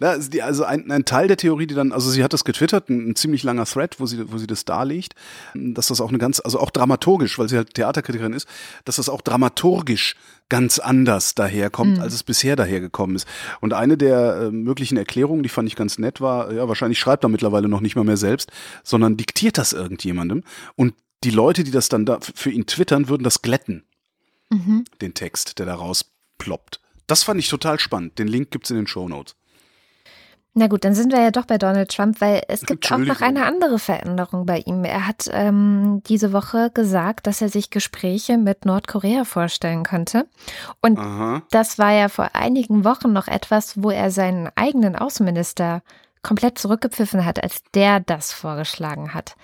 also ein, ein, Teil der Theorie, die dann, also sie hat das getwittert, ein, ein, ziemlich langer Thread, wo sie, wo sie das darlegt, dass das auch eine ganz, also auch dramaturgisch, weil sie halt Theaterkritikerin ist, dass das auch dramaturgisch ganz anders daherkommt, mhm. als es bisher dahergekommen ist. Und eine der äh, möglichen Erklärungen, die fand ich ganz nett, war, ja, wahrscheinlich schreibt er mittlerweile noch nicht mal mehr selbst, sondern diktiert das irgendjemandem und die Leute, die das dann da für ihn twittern, würden das glätten mhm. den Text, der da rausploppt. Das fand ich total spannend. Den Link gibt es in den Show Notes. Na gut, dann sind wir ja doch bei Donald Trump, weil es gibt auch noch eine andere Veränderung bei ihm. Er hat ähm, diese Woche gesagt, dass er sich Gespräche mit Nordkorea vorstellen könnte. Und Aha. das war ja vor einigen Wochen noch etwas, wo er seinen eigenen Außenminister komplett zurückgepfiffen hat, als der das vorgeschlagen hat.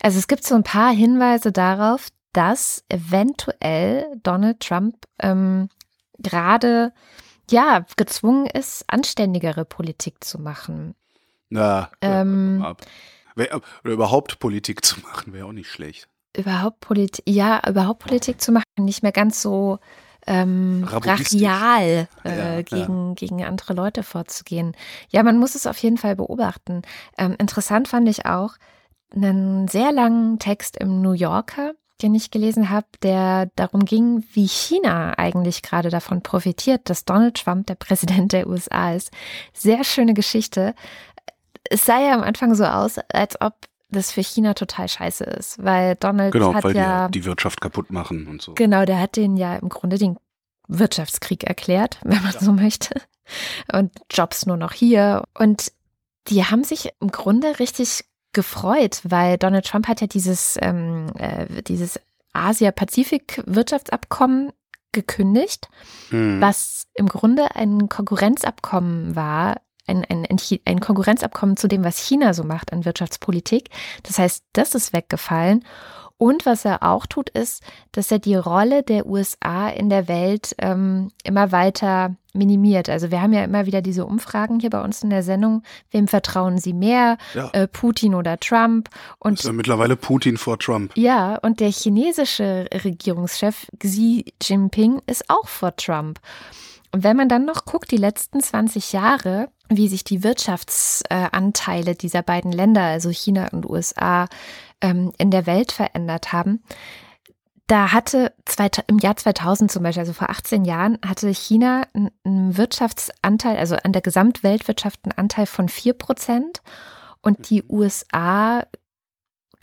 Also es gibt so ein paar Hinweise darauf, dass eventuell Donald Trump ähm, gerade ja gezwungen ist, anständigere Politik zu machen. Na, ähm, oder überhaupt Politik zu machen, wäre auch nicht schlecht. Überhaupt Politik, ja, überhaupt Politik zu machen, nicht mehr ganz so ähm, brachial äh, ja, gegen, ja. gegen andere Leute vorzugehen. Ja, man muss es auf jeden Fall beobachten. Ähm, interessant fand ich auch einen sehr langen Text im New Yorker, den ich gelesen habe, der darum ging, wie China eigentlich gerade davon profitiert, dass Donald Trump der Präsident der USA ist. Sehr schöne Geschichte. Es sah ja am Anfang so aus, als ob das für China total scheiße ist, weil Donald genau, hat weil ja die, die Wirtschaft kaputt machen und so. Genau, der hat den ja im Grunde den Wirtschaftskrieg erklärt, wenn man ja. so möchte. Und Jobs nur noch hier. Und die haben sich im Grunde richtig gefreut, weil Donald Trump hat ja dieses, ähm, äh, dieses Asia-Pazifik-Wirtschaftsabkommen gekündigt, mhm. was im Grunde ein Konkurrenzabkommen war, ein, ein, ein Konkurrenzabkommen zu dem, was China so macht an Wirtschaftspolitik. Das heißt, das ist weggefallen. Und was er auch tut, ist, dass er die Rolle der USA in der Welt ähm, immer weiter minimiert. Also wir haben ja immer wieder diese Umfragen hier bei uns in der Sendung. Wem vertrauen Sie mehr? Ja. Äh, Putin oder Trump? Und das ist ja mittlerweile Putin vor Trump. Ja, und der chinesische Regierungschef Xi Jinping ist auch vor Trump. Und wenn man dann noch guckt, die letzten 20 Jahre, wie sich die Wirtschaftsanteile dieser beiden Länder, also China und USA, ähm, in der Welt verändert haben, da hatte im Jahr 2000 zum Beispiel, also vor 18 Jahren, hatte China einen Wirtschaftsanteil, also an der Gesamtweltwirtschaft einen Anteil von 4 Prozent und die USA,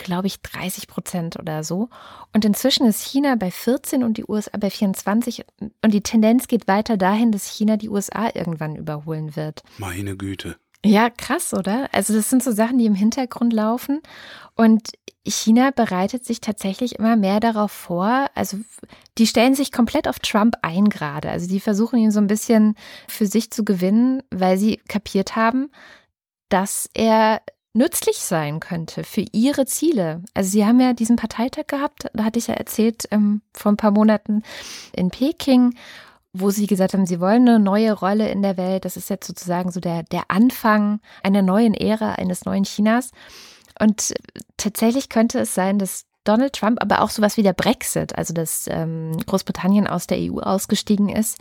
glaube ich, 30 Prozent oder so. Und inzwischen ist China bei 14 und die USA bei 24 und die Tendenz geht weiter dahin, dass China die USA irgendwann überholen wird. Meine Güte. Ja, krass, oder? Also das sind so Sachen, die im Hintergrund laufen. Und China bereitet sich tatsächlich immer mehr darauf vor. Also die stellen sich komplett auf Trump ein gerade. Also die versuchen ihn so ein bisschen für sich zu gewinnen, weil sie kapiert haben, dass er nützlich sein könnte für ihre Ziele. Also sie haben ja diesen Parteitag gehabt, da hatte ich ja erzählt ähm, vor ein paar Monaten in Peking wo sie gesagt haben, sie wollen eine neue Rolle in der Welt. Das ist jetzt sozusagen so der, der Anfang einer neuen Ära, eines neuen Chinas. Und tatsächlich könnte es sein, dass Donald Trump, aber auch sowas wie der Brexit, also dass ähm, Großbritannien aus der EU ausgestiegen ist,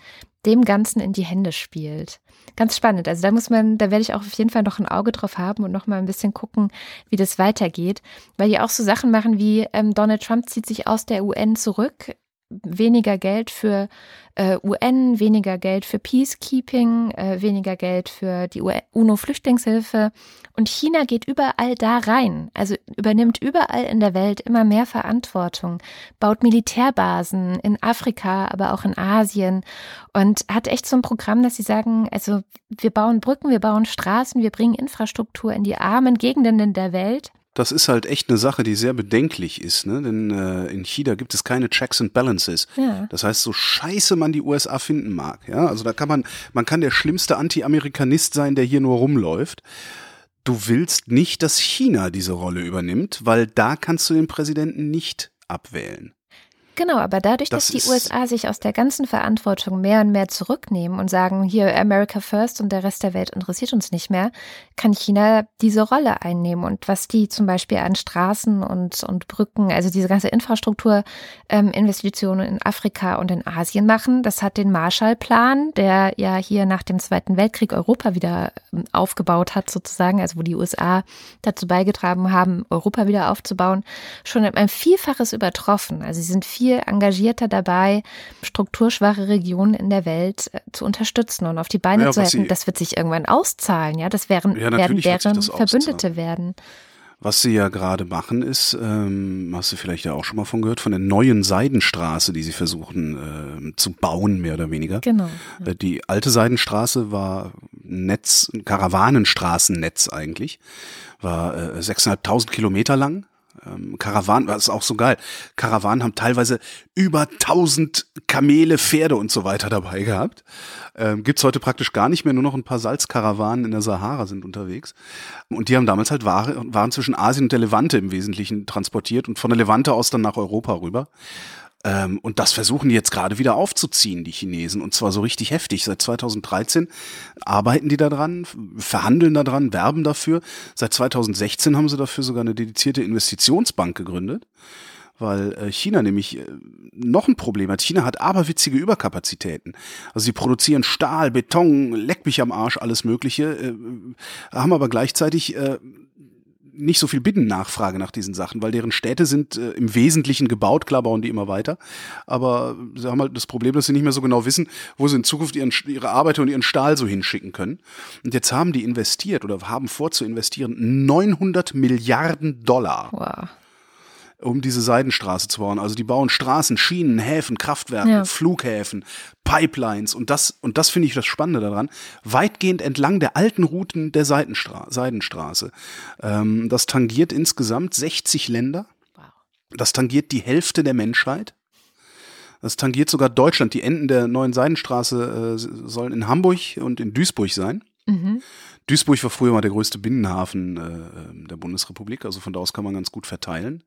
dem Ganzen in die Hände spielt. Ganz spannend. Also da muss man, da werde ich auch auf jeden Fall noch ein Auge drauf haben und noch mal ein bisschen gucken, wie das weitergeht, weil die auch so Sachen machen wie ähm, Donald Trump zieht sich aus der UN zurück weniger Geld für äh, UN, weniger Geld für Peacekeeping, äh, weniger Geld für die UNO-Flüchtlingshilfe. Und China geht überall da rein, also übernimmt überall in der Welt immer mehr Verantwortung, baut Militärbasen in Afrika, aber auch in Asien und hat echt so ein Programm, dass sie sagen, also wir bauen Brücken, wir bauen Straßen, wir bringen Infrastruktur in die armen Gegenden der Welt das ist halt echt eine Sache, die sehr bedenklich ist, ne? Denn äh, in China gibt es keine Checks and Balances. Ja. Das heißt, so scheiße man die USA finden mag, ja, also da kann man, man kann der schlimmste Anti-Amerikanist sein, der hier nur rumläuft. Du willst nicht, dass China diese Rolle übernimmt, weil da kannst du den Präsidenten nicht abwählen. Genau, aber dadurch, das dass die USA sich aus der ganzen Verantwortung mehr und mehr zurücknehmen und sagen, hier America First und der Rest der Welt interessiert uns nicht mehr, kann China diese Rolle einnehmen. Und was die zum Beispiel an Straßen und, und Brücken, also diese ganze Infrastrukturinvestitionen ähm, in Afrika und in Asien machen, das hat den Marshallplan, der ja hier nach dem Zweiten Weltkrieg Europa wieder ähm, aufgebaut hat, sozusagen, also wo die USA dazu beigetragen haben, Europa wieder aufzubauen, schon ein Vielfaches übertroffen. Also sie sind viel viel engagierter dabei, strukturschwache Regionen in der Welt äh, zu unterstützen und auf die Beine ja, zu helfen. Das wird sich irgendwann auszahlen, ja. Das wären, ja, werden deren Verbündete werden. Was sie ja gerade machen, ist, ähm, hast du vielleicht ja auch schon mal von gehört, von der neuen Seidenstraße, die sie versuchen äh, zu bauen, mehr oder weniger. Genau. Ja. Äh, die alte Seidenstraße war Netz, ein Karawanenstraßennetz eigentlich, war äh, 6.500 Kilometer lang, ähm, Karawanen, das ist auch so geil. Karawanen haben teilweise über 1000 Kamele, Pferde und so weiter dabei gehabt. Ähm, gibt's heute praktisch gar nicht mehr, nur noch ein paar Salzkarawanen in der Sahara sind unterwegs. Und die haben damals halt Ware, Waren zwischen Asien und der Levante im Wesentlichen transportiert und von der Levante aus dann nach Europa rüber. Ähm, und das versuchen die jetzt gerade wieder aufzuziehen, die Chinesen. Und zwar so richtig heftig. Seit 2013 arbeiten die daran, verhandeln daran, werben dafür. Seit 2016 haben sie dafür sogar eine dedizierte Investitionsbank gegründet. Weil äh, China nämlich äh, noch ein Problem hat. China hat aberwitzige Überkapazitäten. Also sie produzieren Stahl, Beton, leck mich am Arsch, alles Mögliche, äh, haben aber gleichzeitig nicht so viel Binnennachfrage nach diesen Sachen, weil deren Städte sind äh, im Wesentlichen gebaut, klar bauen die immer weiter, aber sie haben halt das Problem, dass sie nicht mehr so genau wissen, wo sie in Zukunft ihren, ihre Arbeiter und ihren Stahl so hinschicken können. Und jetzt haben die investiert oder haben vor zu investieren 900 Milliarden Dollar. Wow um diese Seidenstraße zu bauen. Also die bauen Straßen, Schienen, Häfen, Kraftwerke, ja. Flughäfen, Pipelines und das, und das finde ich das Spannende daran, weitgehend entlang der alten Routen der Seitenstra Seidenstraße. Ähm, das tangiert insgesamt 60 Länder. Das tangiert die Hälfte der Menschheit. Das tangiert sogar Deutschland. Die Enden der neuen Seidenstraße äh, sollen in Hamburg und in Duisburg sein. Mhm. Duisburg war früher mal der größte Binnenhafen äh, der Bundesrepublik, also von da aus kann man ganz gut verteilen.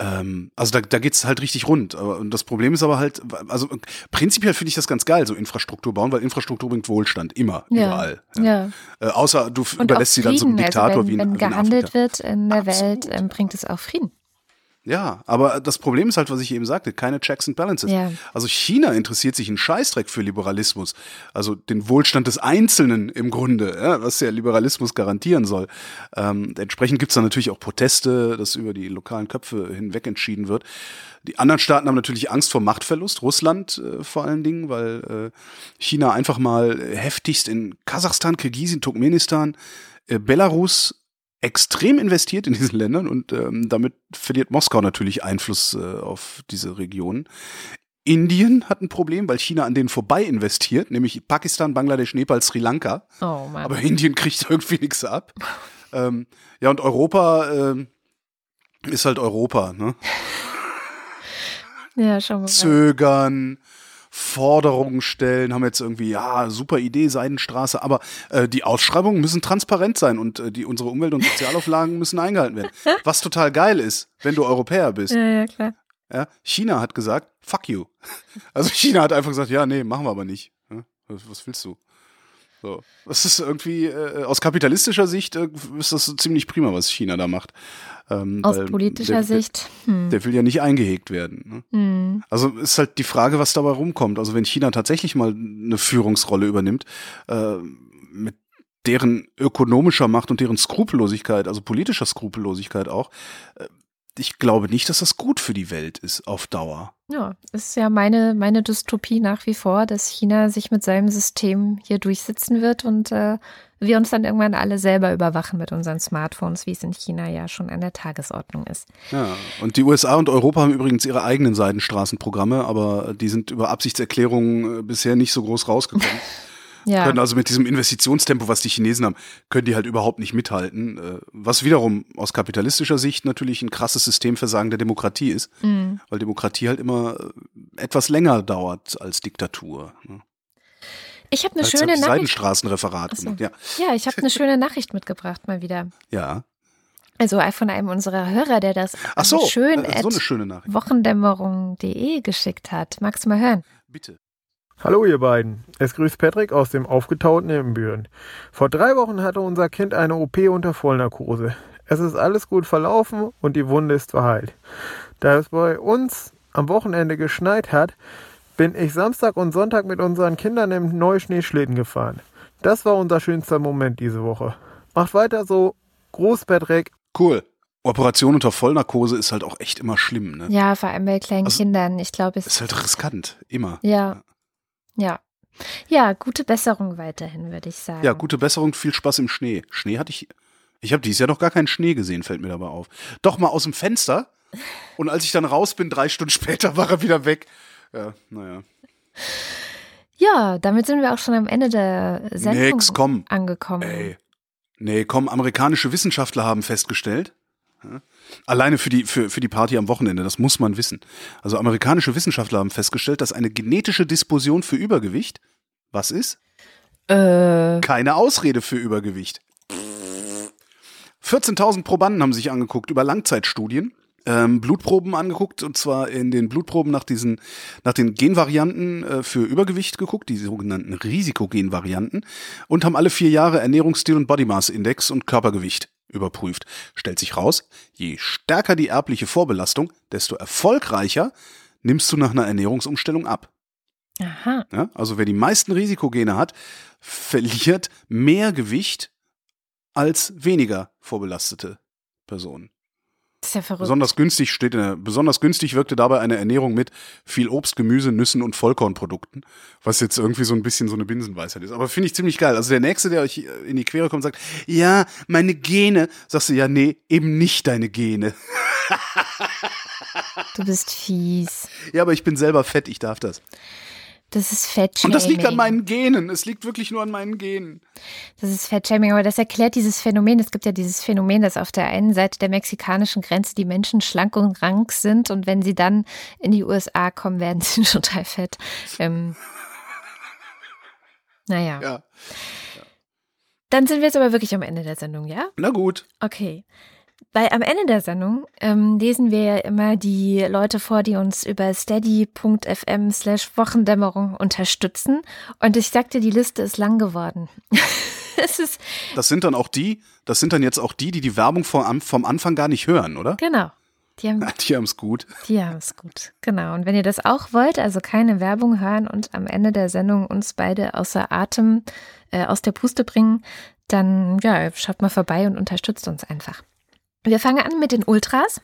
Ähm, also da, da geht es halt richtig rund. Und das Problem ist aber halt, also prinzipiell finde ich das ganz geil, so Infrastruktur bauen, weil Infrastruktur bringt Wohlstand, immer, ja. überall. Ja. Äh, außer du Und überlässt sie dann so einem Diktator also wenn, wie in Wenn gehandelt in wird in der Absolut. Welt, ähm, bringt es auch Frieden. Ja, aber das Problem ist halt, was ich eben sagte, keine Checks and Balances. Ja. Also China interessiert sich einen Scheißdreck für Liberalismus, also den Wohlstand des Einzelnen im Grunde, ja, was der Liberalismus garantieren soll. Ähm, entsprechend gibt's da natürlich auch Proteste, dass über die lokalen Köpfe hinweg entschieden wird. Die anderen Staaten haben natürlich Angst vor Machtverlust, Russland äh, vor allen Dingen, weil äh, China einfach mal heftigst in Kasachstan, Kirgisien, Turkmenistan, äh, Belarus extrem investiert in diesen Ländern und ähm, damit verliert Moskau natürlich Einfluss äh, auf diese Region. Indien hat ein Problem, weil China an denen vorbei investiert, nämlich Pakistan, Bangladesch, Nepal, Sri Lanka. Oh Mann. Aber Indien kriegt irgendwie nichts ab. ähm, ja, und Europa äh, ist halt Europa, ne? Ja, schon mal. Zögern, Forderungen stellen, haben jetzt irgendwie, ja, super Idee, Seidenstraße, aber äh, die Ausschreibungen müssen transparent sein und äh, die, unsere Umwelt- und Sozialauflagen müssen eingehalten werden. Was total geil ist, wenn du Europäer bist. Ja, ja, klar. Ja, China hat gesagt, fuck you. Also China hat einfach gesagt, ja, nee, machen wir aber nicht. Was willst du? So. Das ist irgendwie, äh, aus kapitalistischer Sicht äh, ist das so ziemlich prima, was China da macht. Ähm, aus politischer der, Sicht. Hm. Der will ja nicht eingehegt werden. Ne? Hm. Also ist halt die Frage, was dabei rumkommt. Also wenn China tatsächlich mal eine Führungsrolle übernimmt, äh, mit deren ökonomischer Macht und deren Skrupellosigkeit, also politischer Skrupellosigkeit auch, äh, ich glaube nicht, dass das gut für die Welt ist auf Dauer. Ja, ist ja meine, meine Dystopie nach wie vor, dass China sich mit seinem System hier durchsetzen wird und äh, wir uns dann irgendwann alle selber überwachen mit unseren Smartphones, wie es in China ja schon an der Tagesordnung ist. Ja, und die USA und Europa haben übrigens ihre eigenen Seidenstraßenprogramme, aber die sind über Absichtserklärungen äh, bisher nicht so groß rausgekommen. Ja. Können also mit diesem Investitionstempo, was die Chinesen haben, können die halt überhaupt nicht mithalten. Äh, was wiederum aus kapitalistischer Sicht natürlich ein krasses Systemversagen der Demokratie ist, mhm. weil Demokratie halt immer äh, etwas länger dauert als Diktatur. Ne? Ich habe eine Als schöne Nachricht. Seidenstraßenreferat so. gemacht, ja. Ja, ich habe eine schöne Nachricht mitgebracht mal wieder. Ja. Also von einem unserer Hörer, der das Ach so, schön so schöne Nachricht. wochendämmerung.de geschickt hat. Magst du mal hören? Bitte. Hallo ihr beiden, es grüßt Patrick aus dem aufgetauten Ibbenbüren. Vor drei Wochen hatte unser Kind eine OP unter Vollnarkose. Es ist alles gut verlaufen und die Wunde ist verheilt. Da es bei uns am Wochenende geschneit hat, bin ich Samstag und Sonntag mit unseren Kindern im Neuschneeschlitten gefahren. Das war unser schönster Moment diese Woche. Macht weiter so. Gruß, Patrick. Cool. Operation unter Vollnarkose ist halt auch echt immer schlimm, ne? Ja, vor allem bei kleinen also, Kindern. Ich glaube, es ist halt riskant, immer. Ja. Ja. Ja, gute Besserung weiterhin, würde ich sagen. Ja, gute Besserung, viel Spaß im Schnee. Schnee hatte ich. Ich habe dieses Jahr noch gar keinen Schnee gesehen, fällt mir dabei auf. Doch mal aus dem Fenster. Und als ich dann raus bin, drei Stunden später war er wieder weg. Ja, naja. Ja, damit sind wir auch schon am Ende der Sendung Nix, komm. angekommen. Ey. Nee, komm, amerikanische Wissenschaftler haben festgestellt, alleine für die, für, für die Party am Wochenende, das muss man wissen. Also amerikanische Wissenschaftler haben festgestellt, dass eine genetische Disposition für Übergewicht, was ist? Äh. Keine Ausrede für Übergewicht. 14.000 Probanden haben sich angeguckt über Langzeitstudien ähm, Blutproben angeguckt und zwar in den Blutproben nach diesen nach den Genvarianten äh, für Übergewicht geguckt, die sogenannten Risikogenvarianten und haben alle vier Jahre Ernährungsstil und Body Mass Index und Körpergewicht überprüft. Stellt sich raus, je stärker die erbliche Vorbelastung, desto erfolgreicher nimmst du nach einer Ernährungsumstellung ab. Aha. Ja, also wer die meisten Risikogene hat, verliert mehr Gewicht als weniger vorbelastete Personen. Das ist ja verrückt. Besonders günstig steht in der, besonders günstig wirkte dabei eine Ernährung mit viel Obst, Gemüse, Nüssen und Vollkornprodukten, was jetzt irgendwie so ein bisschen so eine Binsenweisheit ist. Aber finde ich ziemlich geil. Also der Nächste, der euch in die Quere kommt, sagt, ja, meine Gene, sagst du, ja, nee, eben nicht deine Gene. Du bist fies. Ja, aber ich bin selber fett, ich darf das. Das ist Fettshaming. Und das liegt an meinen Genen. Es liegt wirklich nur an meinen Genen. Das ist Fettshaming, aber das erklärt dieses Phänomen. Es gibt ja dieses Phänomen, dass auf der einen Seite der mexikanischen Grenze die Menschen schlank und rank sind und wenn sie dann in die USA kommen, werden sie total fett. Ähm, naja. Ja. Dann sind wir jetzt aber wirklich am Ende der Sendung, ja? Na gut. Okay. Weil am Ende der Sendung ähm, lesen wir ja immer die Leute vor, die uns über steady.fm slash Wochendämmerung unterstützen. Und ich sagte, die Liste ist lang geworden. ist, Das sind dann auch die, das sind dann jetzt auch die, die die Werbung vom, vom Anfang gar nicht hören, oder? genau. Die haben Die haben es gut. Die haben es gut. Genau. Und wenn ihr das auch wollt, also keine Werbung hören und am Ende der Sendung uns beide außer Atem, äh, aus der Puste bringen, dann ja, schaut mal vorbei und unterstützt uns einfach. Wir fangen an mit den Ultras.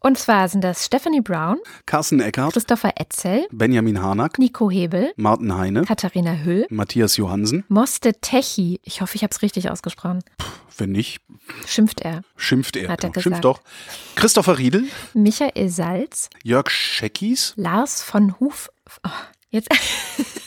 Und zwar sind das Stephanie Brown, Carsten Eckhardt, Christopher Etzel, Benjamin Harnack, Nico Hebel, Martin Heine, Katharina Hüll, Matthias Johansen. Moste Techi. Ich hoffe, ich habe es richtig ausgesprochen. Wenn nicht, Schimpft er. schimpft er. Hat er gesagt. Schimpft doch. Christopher Riedel, Michael Salz, Jörg Scheckis, Lars von Huf. Oh, jetzt.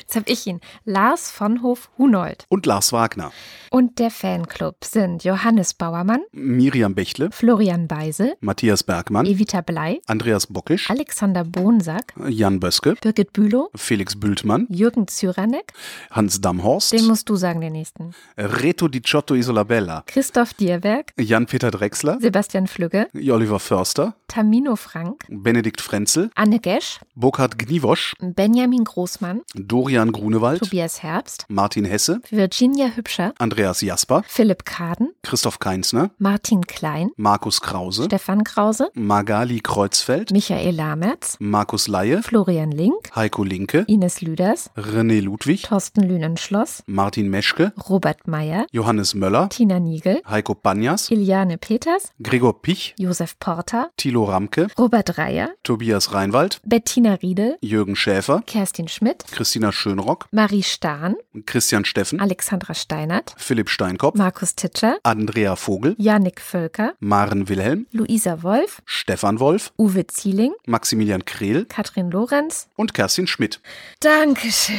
Jetzt habe ich ihn. Lars von Hof Hunold. und Lars Wagner. Und der Fanclub sind Johannes Bauermann, Miriam Bechle, Florian Beisel, Matthias Bergmann, Evita Blei, Andreas Bockisch, Alexander Bonsack, Jan Böske, Birgit Bülow, Felix Bültmann, Jürgen Zyranek, Hans Damhorst, den musst du sagen, den nächsten. Reto Di Ciotto Isolabella, Christoph Dierberg, Jan-Peter Drechsler, Sebastian Flügge, Oliver Förster, Tamino Frank, Benedikt Frenzel, Anne Gesch, Burkhard Gniwosch, Benjamin Großmann, Dorian Grunewald, Tobias Herbst, Martin Hesse, Virginia Hübscher, Andreas Jasper, Philipp Kaden, Christoph Keinsner, Martin Klein, Markus Krause, Stefan Krause, Magali Kreuzfeld, Michael Lamertz, Markus Laie, Florian Link, Heiko Linke, Ines Lüders, René Ludwig, Thorsten Lünenschloss, Martin Meschke, Robert Meyer, Johannes Möller, Tina Niegel, Heiko Banjas, Iliane Peters, Gregor Pich, Josef Porter, Thilo Ramke, Robert Reyer, Tobias Reinwald, Bettina Riedel, Jürgen Schäfer, Kerstin Schmidt, Christina Schönrock, Marie Stahn, Christian Steffen, Alexandra Steinert, Philipp Steinkopf, Markus Titscher, Andrea Vogel, Janik Völker, Maren Wilhelm, Luisa Wolf, Stefan Wolf, Uwe Zieling, Maximilian Krehl Katrin Lorenz. und Kerstin Schmidt. Dankeschön.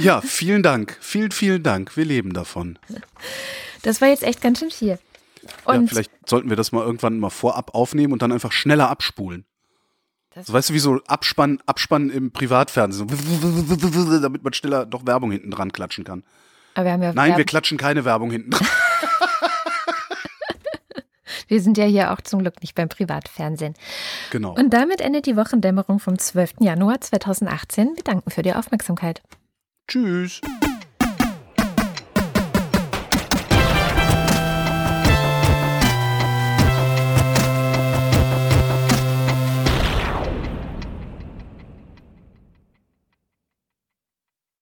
Ja, vielen Dank. Vielen, vielen Dank. Wir leben davon. Das war jetzt echt ganz schön viel. ja, Und vielleicht sollten wir das mal irgendwann mal vorab aufnehmen und dann einfach schneller abspulen. Das- so, weißt du, wie so Abspann, Abspann im Privatfernsehen, so, damit man schneller doch Werbung hinten dran klatschen kann. aber wir haben ja Nein, wir wir, klatschen keine Werbung hinten dran. wir sind ja hier auch zum Glück nicht beim Privatfernsehen. Genau. Und damit endet die Wochendämmerung vom 12. Januar 2018. Wir danken für die Aufmerksamkeit. Tschüss.